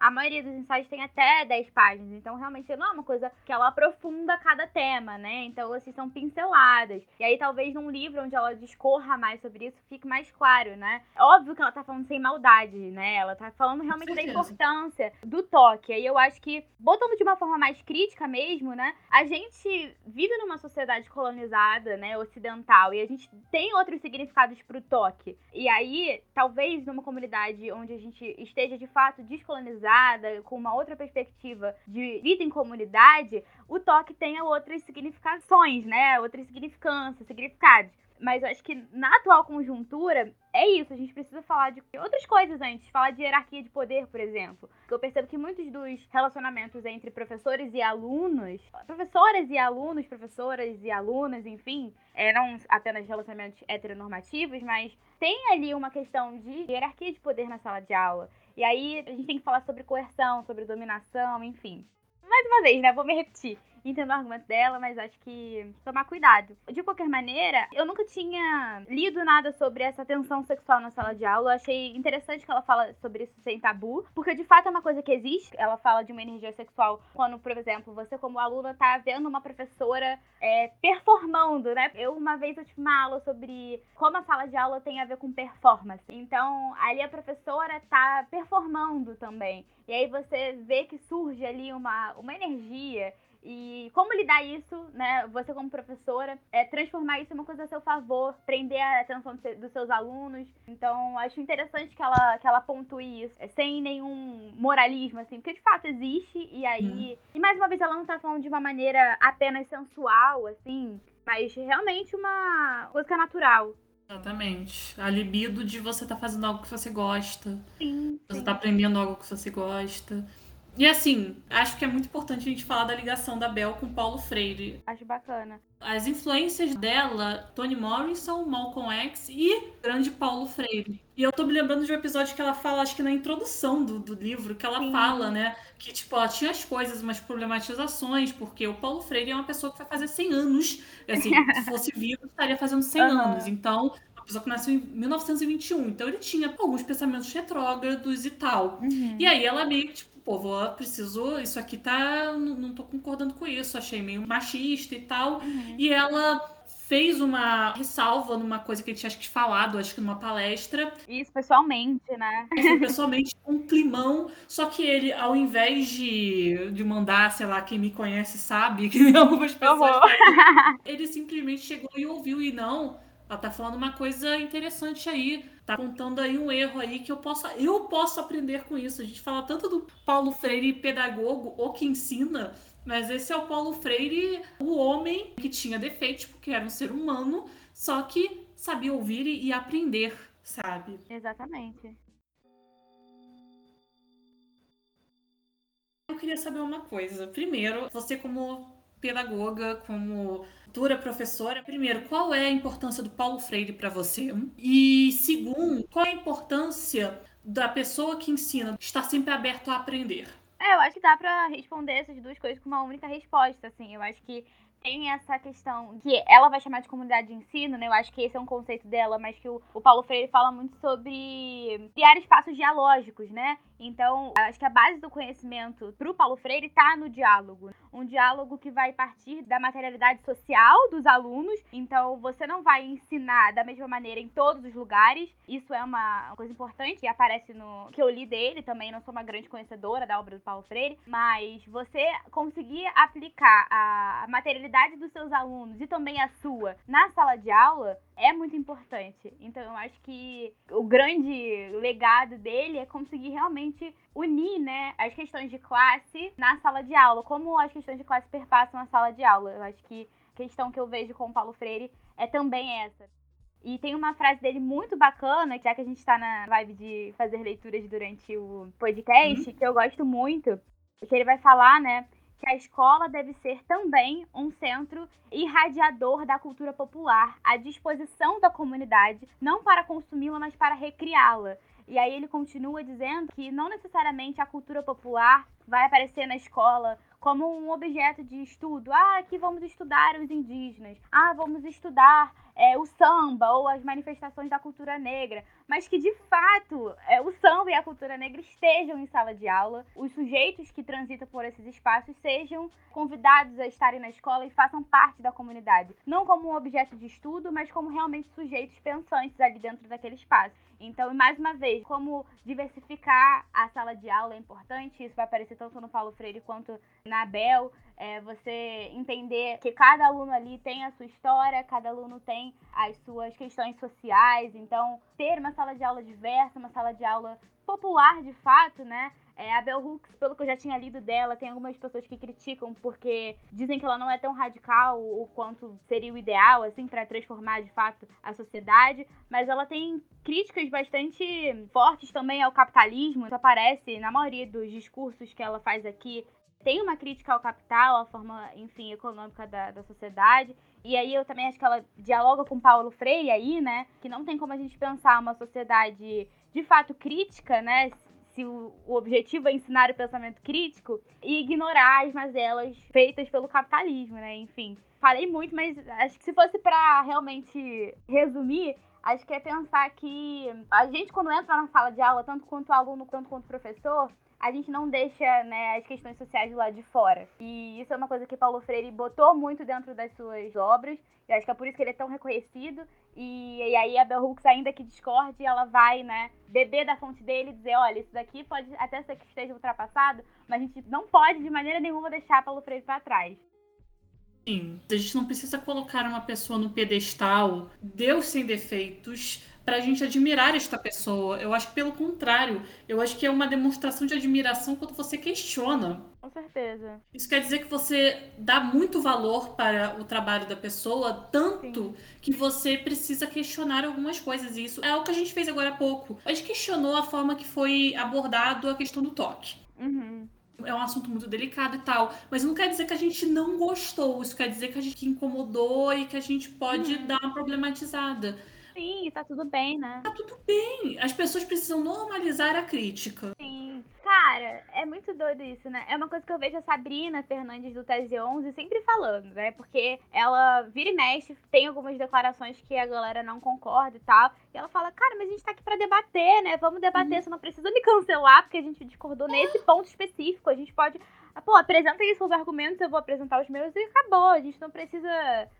a maioria dos ensaios tem até 10 páginas, então realmente não é uma coisa que ela aprofunda cada tema, né? Então, assim, são pinceladas. E aí, talvez num livro onde ela discorra mais sobre isso, fique mais claro, né? Óbvio que ela tá falando sem maldade, né? Ela tá falando realmente da importância do toque. Aí eu acho que, botando de uma forma mais crítica mesmo, né? A gente vive numa sociedade colonizada, né? Ocidental, e a gente tem outros significados pro toque. E aí, talvez numa comunidade onde a gente esteja de fato descolonizada, com uma outra perspectiva de vida em comunidade, o toque tenha outras significações, né? Outras significâncias, significados. Mas eu acho que na atual conjuntura é isso, a gente precisa falar de outras coisas antes, falar de hierarquia de poder, por exemplo. Eu percebo que muitos dos relacionamentos entre professores e alunos, professoras e alunos, professoras e alunas, enfim, é, não apenas relacionamentos heteronormativos, mas tem ali uma questão de hierarquia de poder na sala de aula. E aí a gente tem que falar sobre coerção, sobre dominação, enfim. Mais uma vez, né? Vou me repetir entendo o argumento dela, mas acho que tomar cuidado. De qualquer maneira, eu nunca tinha lido nada sobre essa tensão sexual na sala de aula. Eu achei interessante que ela fala sobre isso sem tabu, porque de fato é uma coisa que existe. Ela fala de uma energia sexual quando, por exemplo, você como aluna tá vendo uma professora é, performando, né? Eu uma vez eu tive uma aula sobre como a sala de aula tem a ver com performance. Então, ali a professora tá performando também. E aí você vê que surge ali uma, uma energia e como lidar isso, né? Você como professora, é transformar isso em uma coisa a seu favor, prender a atenção dos seus alunos. Então, acho interessante que ela, que ela pontue isso, é, sem nenhum moralismo, assim, porque de fato existe, e aí. Hum. E mais uma vez, ela não tá falando de uma maneira apenas sensual, assim, mas realmente uma coisa que é natural. Exatamente. A libido de você estar tá fazendo algo que você gosta. Sim. Você tá aprendendo algo que você gosta. E assim, acho que é muito importante a gente falar da ligação da Bel com Paulo Freire. Acho bacana. As influências dela, Toni Morrison, Malcolm X e grande Paulo Freire. E eu tô me lembrando de um episódio que ela fala, acho que na introdução do, do livro, que ela Sim. fala, né? Que, tipo, ela tinha as coisas, umas problematizações, porque o Paulo Freire é uma pessoa que vai fazer 100 anos. Assim, se fosse vivo, estaria fazendo 100 uhum. anos. Então, uma pessoa que nasceu em 1921. Então, ele tinha alguns pensamentos retrógrados e tal. Uhum. E aí, ela meio que, tipo, pô, vou, preciso, isso aqui tá, não, não tô concordando com isso, achei meio machista e tal. Uhum. E ela fez uma ressalva numa coisa que ele tinha acho que falado, acho que numa palestra. Isso, pessoalmente, né? Isso, pessoalmente, um climão. Só que ele, ao invés de, de mandar, sei lá, quem me conhece sabe, que algumas pessoas. Uhum. ele simplesmente chegou e ouviu, e não, ela tá falando uma coisa interessante aí tá contando aí um erro aí que eu posso, eu posso aprender com isso. A gente fala tanto do Paulo Freire pedagogo ou que ensina, mas esse é o Paulo Freire, o homem que tinha defeitos porque era um ser humano, só que sabia ouvir e aprender, sabe? Exatamente. Eu queria saber uma coisa. Primeiro, você como pedagoga, como futura professora, primeiro, qual é a importância do Paulo Freire para você? E segundo, qual é a importância da pessoa que ensina estar sempre aberto a aprender? É, eu acho que dá pra responder essas duas coisas com uma única resposta, assim. Eu acho que tem essa questão que ela vai chamar de comunidade de ensino, né? Eu acho que esse é um conceito dela, mas que o, o Paulo Freire fala muito sobre criar espaços dialógicos, né? Então, acho que a base do conhecimento para o Paulo Freire está no diálogo. Um diálogo que vai partir da materialidade social dos alunos. Então, você não vai ensinar da mesma maneira em todos os lugares. Isso é uma coisa importante que aparece no que eu li dele. Também não sou uma grande conhecedora da obra do Paulo Freire, mas você conseguir aplicar a materialidade dos seus alunos e também a sua na sala de aula é muito importante. Então, eu acho que o grande legado dele é conseguir realmente realmente unir, né, as questões de classe na sala de aula, como as questões de classe perpassam a sala de aula. Eu acho que a questão que eu vejo com o Paulo Freire é também essa. E tem uma frase dele muito bacana, já que a gente está na vibe de fazer leituras durante o podcast, uhum. que eu gosto muito, que ele vai falar, né, que a escola deve ser também um centro irradiador da cultura popular, à disposição da comunidade, não para consumi-la, mas para recriá-la. E aí ele continua dizendo que não necessariamente a cultura popular vai aparecer na escola como um objeto de estudo. Ah, aqui vamos estudar os indígenas. Ah, vamos estudar é, o samba ou as manifestações da cultura negra, mas que de fato é, o samba e a cultura negra estejam em sala de aula, os sujeitos que transitam por esses espaços sejam convidados a estarem na escola e façam parte da comunidade, não como um objeto de estudo, mas como realmente sujeitos pensantes ali dentro daquele espaço. Então, mais uma vez, como diversificar a sala de aula é importante, isso vai aparecer tanto no Paulo Freire quanto na Abel é você entender que cada aluno ali tem a sua história, cada aluno tem as suas questões sociais. Então, ter uma sala de aula diversa, uma sala de aula popular de fato, né? É, a Bell Hooks, pelo que eu já tinha lido dela, tem algumas pessoas que criticam porque dizem que ela não é tão radical o quanto seria o ideal, assim, para transformar de fato a sociedade. Mas ela tem críticas bastante fortes também ao capitalismo. Isso aparece na maioria dos discursos que ela faz aqui tem uma crítica ao capital, à forma, enfim, econômica da, da sociedade. E aí eu também acho que ela dialoga com Paulo Freire aí, né? Que não tem como a gente pensar uma sociedade de fato crítica, né? Se o, o objetivo é ensinar o pensamento crítico e ignorar as mazelas feitas pelo capitalismo, né? Enfim, falei muito, mas acho que se fosse para realmente resumir, acho que é pensar que a gente, quando entra na sala de aula, tanto quanto aluno, tanto quanto professor, a gente não deixa né, as questões sociais lado de fora. E isso é uma coisa que Paulo Freire botou muito dentro das suas obras. E acho que é por isso que ele é tão reconhecido. E, e aí a Bell Hooks, ainda que discorde, ela vai, né, beber da fonte dele e dizer, olha, isso daqui pode até ser que esteja ultrapassado, mas a gente não pode de maneira nenhuma deixar Paulo Freire para trás. Sim, a gente não precisa colocar uma pessoa no pedestal, Deus sem defeitos, para a gente admirar esta pessoa. Eu acho que pelo contrário, eu acho que é uma demonstração de admiração quando você questiona. Com certeza. Isso quer dizer que você dá muito valor para o trabalho da pessoa, tanto Sim. que você precisa questionar algumas coisas. E isso é o que a gente fez agora há pouco. A gente questionou a forma que foi abordado a questão do toque. Uhum é um assunto muito delicado e tal. Mas não quer dizer que a gente não gostou. Isso quer dizer que a gente incomodou e que a gente pode uhum. dar uma problematizada. Sim, tá tudo bem, né? Tá tudo bem. As pessoas precisam normalizar a crítica. Sim. Cara, é muito doido isso, né? É uma coisa que eu vejo a Sabrina Fernandes do Tese 11 sempre falando, né? Porque ela vira e mexe, tem algumas declarações que a galera não concorda e tal. E ela fala, cara, mas a gente tá aqui pra debater, né? Vamos debater, uhum. você não precisa me cancelar porque a gente discordou nesse ponto específico. A gente pode pô, apresenta aí seus argumentos, eu vou apresentar os meus e acabou. A gente não precisa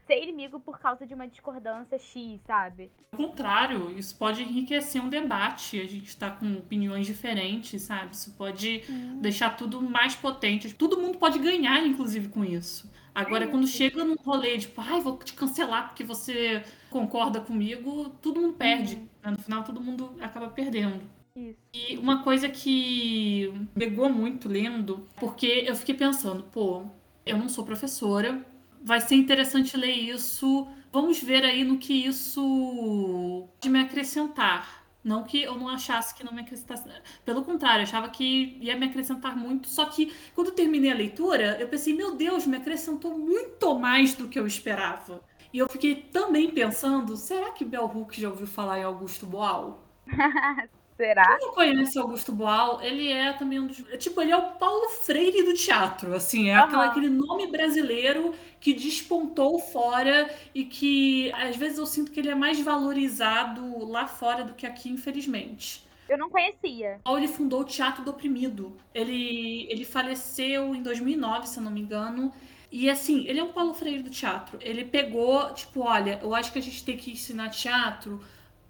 ser inimigo por causa de uma discordância X, sabe? Ao contrário, isso pode enriquecer um debate. A gente tá com opiniões diferentes, sabe? Isso pode hum. deixar tudo mais potente. Todo mundo pode ganhar, inclusive, com isso. Agora, é quando chega num rolê, tipo, ai, vou te cancelar porque você concorda comigo, todo mundo perde. Uhum. No final, todo mundo acaba perdendo. Isso. E uma coisa que pegou muito lendo, porque eu fiquei pensando, pô, eu não sou professora, vai ser interessante ler isso. Vamos ver aí no que isso de me acrescentar. Não que eu não achasse que não me acrescentasse. Pelo contrário, eu achava que ia me acrescentar muito. Só que quando terminei a leitura, eu pensei, meu Deus, me acrescentou muito mais do que eu esperava. E eu fiquei também pensando, será que Bell Hooks já ouviu falar em Augusto Boal? Será? Quem não conhece Augusto Boal, ele é também um dos. Tipo, ele é o Paulo Freire do teatro. Assim, é Uhum. aquela- aquele nome brasileiro que despontou fora e que às vezes eu sinto que ele é mais valorizado lá fora do que aqui, infelizmente. Eu não conhecia. Paulo ele fundou o Teatro do Oprimido. Ele, ele faleceu em 2009, se eu não me engano. E assim, ele é um Paulo Freire do teatro. Ele pegou, tipo, olha, eu acho que a gente tem que ensinar teatro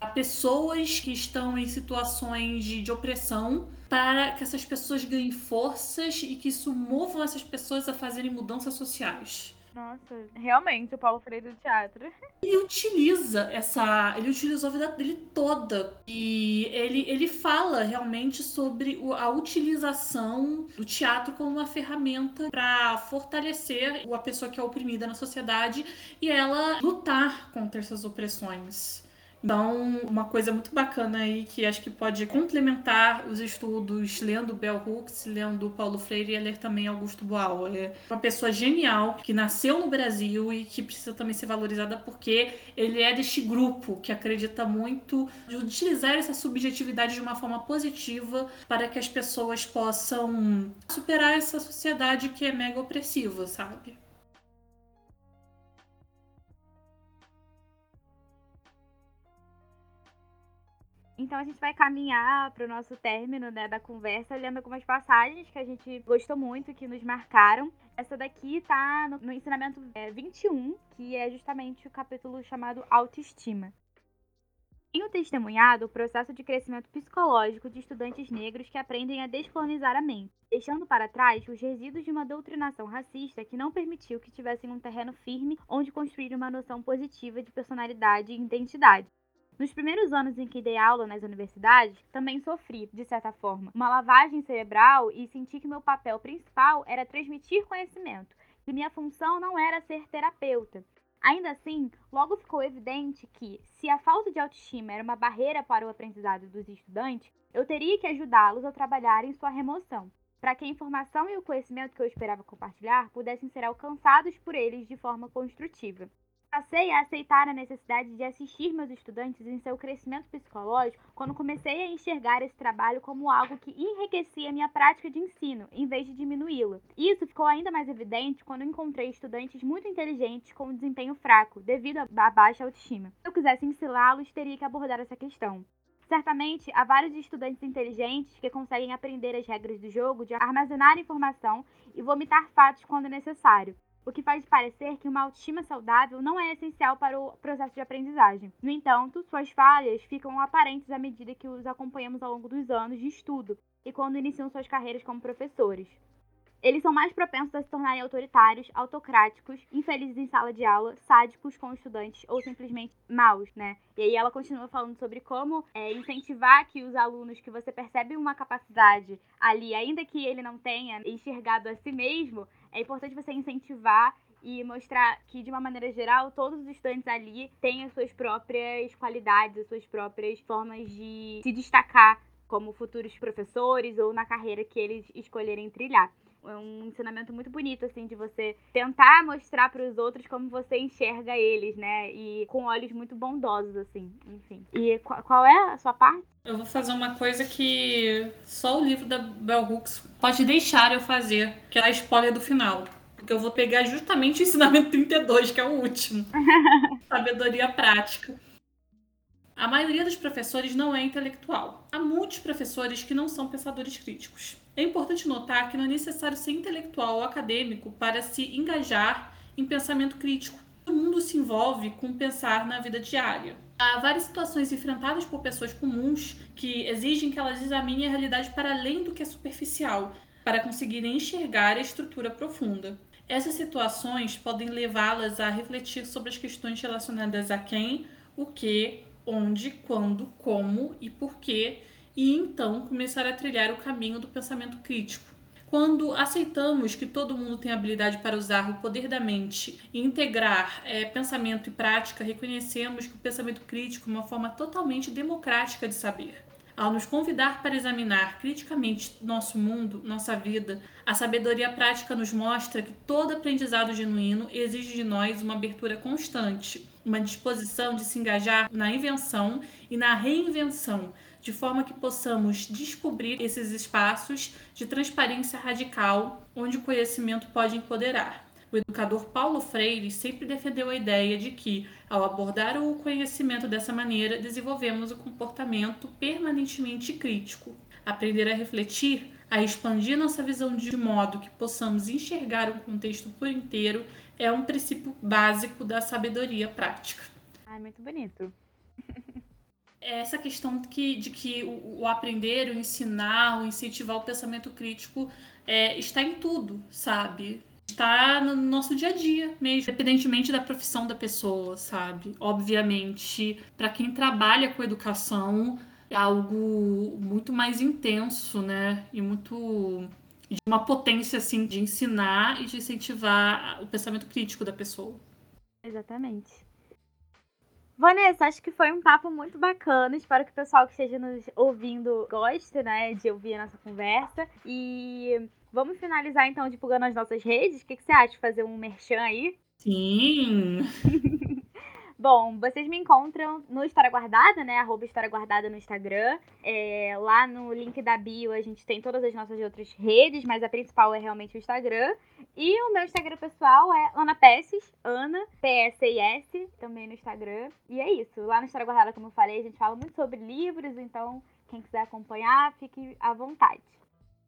a pessoas que estão em situações de, de opressão para que essas pessoas ganhem forças e que isso movam essas pessoas a fazerem mudanças sociais. Nossa, realmente, o Paulo Freire do teatro. Ele utiliza essa. Ele utilizou a vida dele toda. E ele, ele fala realmente sobre a utilização do teatro como uma ferramenta para fortalecer a pessoa que é oprimida na sociedade e ela lutar contra essas opressões. Então, uma coisa muito bacana aí que acho que pode complementar os estudos lendo Bell Hooks, lendo Paulo Freire e ler também Augusto Boal. É uma pessoa genial que nasceu no Brasil e que precisa também ser valorizada porque ele é deste grupo que acredita muito de utilizar essa subjetividade de uma forma positiva para que as pessoas possam superar essa sociedade que é mega opressiva, sabe? Então a gente vai caminhar para o nosso término né, da conversa, lendo algumas passagens que a gente gostou muito, que nos marcaram. Essa daqui tá no, no ensinamento é, 21, que é justamente o capítulo chamado Autoestima. Tenho testemunhado o processo de crescimento psicológico de estudantes negros que aprendem a descolonizar a mente, deixando para trás os resíduos de uma doutrinação racista que não permitiu que tivessem um terreno firme onde construir uma noção positiva de personalidade e identidade. Nos primeiros anos em que dei aula nas universidades, também sofri, de certa forma, uma lavagem cerebral e senti que meu papel principal era transmitir conhecimento, que minha função não era ser terapeuta. Ainda assim, logo ficou evidente que, se a falta de autoestima era uma barreira para o aprendizado dos estudantes, eu teria que ajudá-los a trabalhar em sua remoção, para que a informação e o conhecimento que eu esperava compartilhar pudessem ser alcançados por eles de forma construtiva. Passei a aceitar a necessidade de assistir meus estudantes em seu crescimento psicológico quando comecei a enxergar esse trabalho como algo que enriquecia minha prática de ensino, em vez de diminuí-la. Isso ficou ainda mais evidente quando encontrei estudantes muito inteligentes com um desempenho fraco, devido à baixa autoestima. Se eu quisesse ensiná-los, teria que abordar essa questão. Certamente, há vários estudantes inteligentes que conseguem aprender as regras do jogo de armazenar informação e vomitar fatos quando necessário o que faz parecer que uma autoestima saudável não é essencial para o processo de aprendizagem. No entanto, suas falhas ficam aparentes à medida que os acompanhamos ao longo dos anos de estudo e quando iniciam suas carreiras como professores. Eles são mais propensos a se tornarem autoritários, autocráticos, infelizes em sala de aula, sádicos com estudantes ou simplesmente maus, né? E aí ela continua falando sobre como é, incentivar que os alunos que você percebe uma capacidade ali, ainda que ele não tenha enxergado a si mesmo, é importante você incentivar e mostrar que, de uma maneira geral, todos os estudantes ali têm as suas próprias qualidades, as suas próprias formas de se destacar como futuros professores ou na carreira que eles escolherem trilhar. É um ensinamento muito bonito, assim, de você tentar mostrar para os outros como você enxerga eles, né? E com olhos muito bondosos, assim, enfim. E qual, qual é a sua parte? Eu vou fazer uma coisa que só o livro da Bell Hooks pode deixar eu fazer, que é a spoiler do final. Porque eu vou pegar justamente o ensinamento 32, que é o último. Sabedoria prática. A maioria dos professores não é intelectual. Há muitos professores que não são pensadores críticos. É importante notar que não é necessário ser intelectual ou acadêmico para se engajar em pensamento crítico. Todo mundo se envolve com pensar na vida diária. Há várias situações enfrentadas por pessoas comuns que exigem que elas examinem a realidade para além do que é superficial, para conseguirem enxergar a estrutura profunda. Essas situações podem levá-las a refletir sobre as questões relacionadas a quem, o que, onde, quando, como e porquê, e então começar a trilhar o caminho do pensamento crítico. Quando aceitamos que todo mundo tem habilidade para usar o poder da mente e integrar é, pensamento e prática, reconhecemos que o pensamento crítico é uma forma totalmente democrática de saber. Ao nos convidar para examinar criticamente nosso mundo, nossa vida, a sabedoria prática nos mostra que todo aprendizado genuíno exige de nós uma abertura constante, uma disposição de se engajar na invenção e na reinvenção, de forma que possamos descobrir esses espaços de transparência radical onde o conhecimento pode empoderar. O educador Paulo Freire sempre defendeu a ideia de que, ao abordar o conhecimento dessa maneira, desenvolvemos o comportamento permanentemente crítico. Aprender a refletir, a expandir nossa visão de modo que possamos enxergar o contexto por inteiro é um princípio básico da sabedoria prática. Ai, muito bonito. Essa questão que, de que o, o, aprender, o ensinar, o incentivar o pensamento crítico é, está em tudo, sabe? Está no nosso dia a dia mesmo, independentemente da profissão da pessoa, sabe? Obviamente, para quem trabalha com educação, é algo muito mais intenso, né? E muito de uma potência assim de ensinar e de incentivar o pensamento crítico da pessoa. Exatamente. Vanessa, acho que foi um papo muito bacana. Espero que o pessoal que esteja nos ouvindo goste, né, de ouvir a nossa conversa. E vamos finalizar então divulgando as nossas redes. O que, que você acha de fazer um merchan aí? Sim! Bom, vocês me encontram no História Guardada, né? Arroba História Guardada no Instagram. É, lá no link da bio a gente tem todas as nossas outras redes, mas a principal é realmente o Instagram. E o meu Instagram pessoal é Ana Pesses, Ana, P-S-I-S, também no Instagram. E é isso. Lá no História Guardada, como eu falei, a gente fala muito sobre livros, então quem quiser acompanhar, fique à vontade.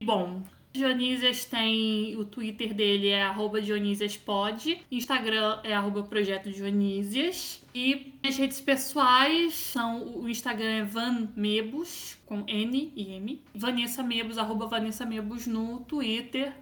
Bom, Dionísias tem o Twitter dele é arroba DionísiasPod, Instagram é arroba e as redes pessoais são o Instagram é Van Mebus com N e M, Vanessa Mebus arroba Vanessa Mebus no Twitter.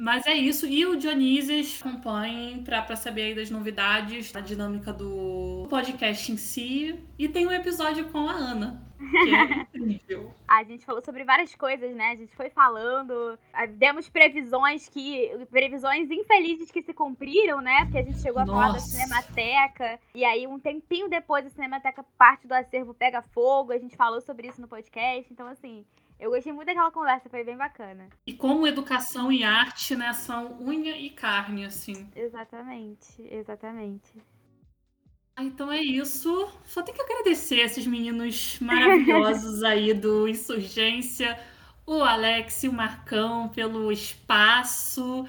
Mas é isso. E o Dionísias acompanhem para saber aí das novidades, da dinâmica do podcast em si. E tem um episódio com a Ana. A gente falou sobre várias coisas, né? A gente foi falando, demos previsões que. previsões infelizes que se cumpriram, né? Porque a gente chegou a Nossa. falar da Cinemateca. E aí, um tempinho depois, a Cinemateca parte do acervo pega fogo. A gente falou sobre isso no podcast. Então, assim, eu gostei muito daquela conversa, foi bem bacana. E como educação e arte, né, são unha e carne, assim. Exatamente, exatamente. Ah, então é isso. Só tenho que agradecer esses meninos maravilhosos aí do Insurgência, o Alex e o Marcão pelo espaço.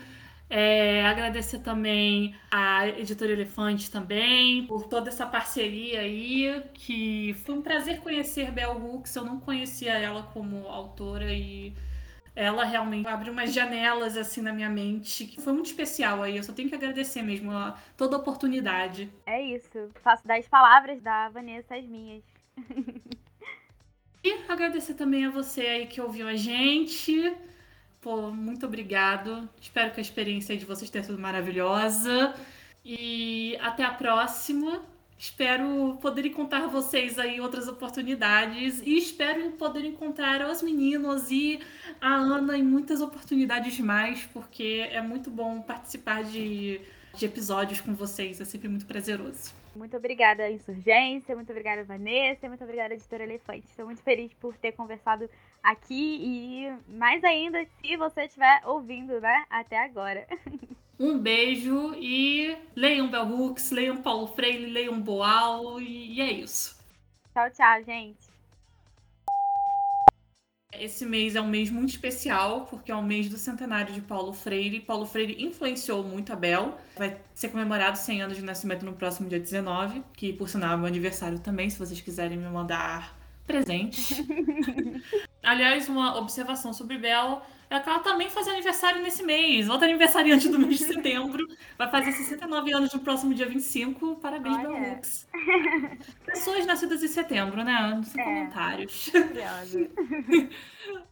É, agradecer também a Editora Elefante também por toda essa parceria aí, que foi um prazer conhecer Bell Hooks, eu não conhecia ela como autora e ela realmente abriu umas janelas assim na minha mente, que foi muito especial aí, eu só tenho que agradecer mesmo a toda a oportunidade. É isso, faço das palavras da Vanessa as minhas. e agradecer também a você aí que ouviu a gente. Pô, muito obrigado. Espero que a experiência de vocês tenha sido maravilhosa. E até a próxima. Espero poder encontrar vocês aí em outras oportunidades. E espero poder encontrar os meninos e a Ana em muitas oportunidades mais, porque é muito bom participar de, de episódios com vocês. É sempre muito prazeroso. Muito obrigada, Insurgência. Muito obrigada, Vanessa. Muito obrigada, Editora Elefante. Estou muito feliz por ter conversado aqui e mais ainda se você estiver ouvindo, né, até agora. Um beijo e leiam Bell Hooks, leiam Paulo Freire, leiam Boal e é isso. Tchau, tchau, gente. Esse mês é um mês muito especial, porque é o mês do centenário de Paulo Freire. Paulo Freire influenciou muito a Bel. Vai ser comemorado 100 anos de nascimento no próximo dia 19, que por sinal é meu aniversário também, se vocês quiserem me mandar presente. Aliás, uma observação sobre Bel é que ela também faz aniversário nesse mês. Outra aniversariante do mês de setembro. Vai fazer 69 anos no próximo dia 25. Parabéns, Bel Lux. Pessoas nascidas em setembro, né? Sem é. comentários.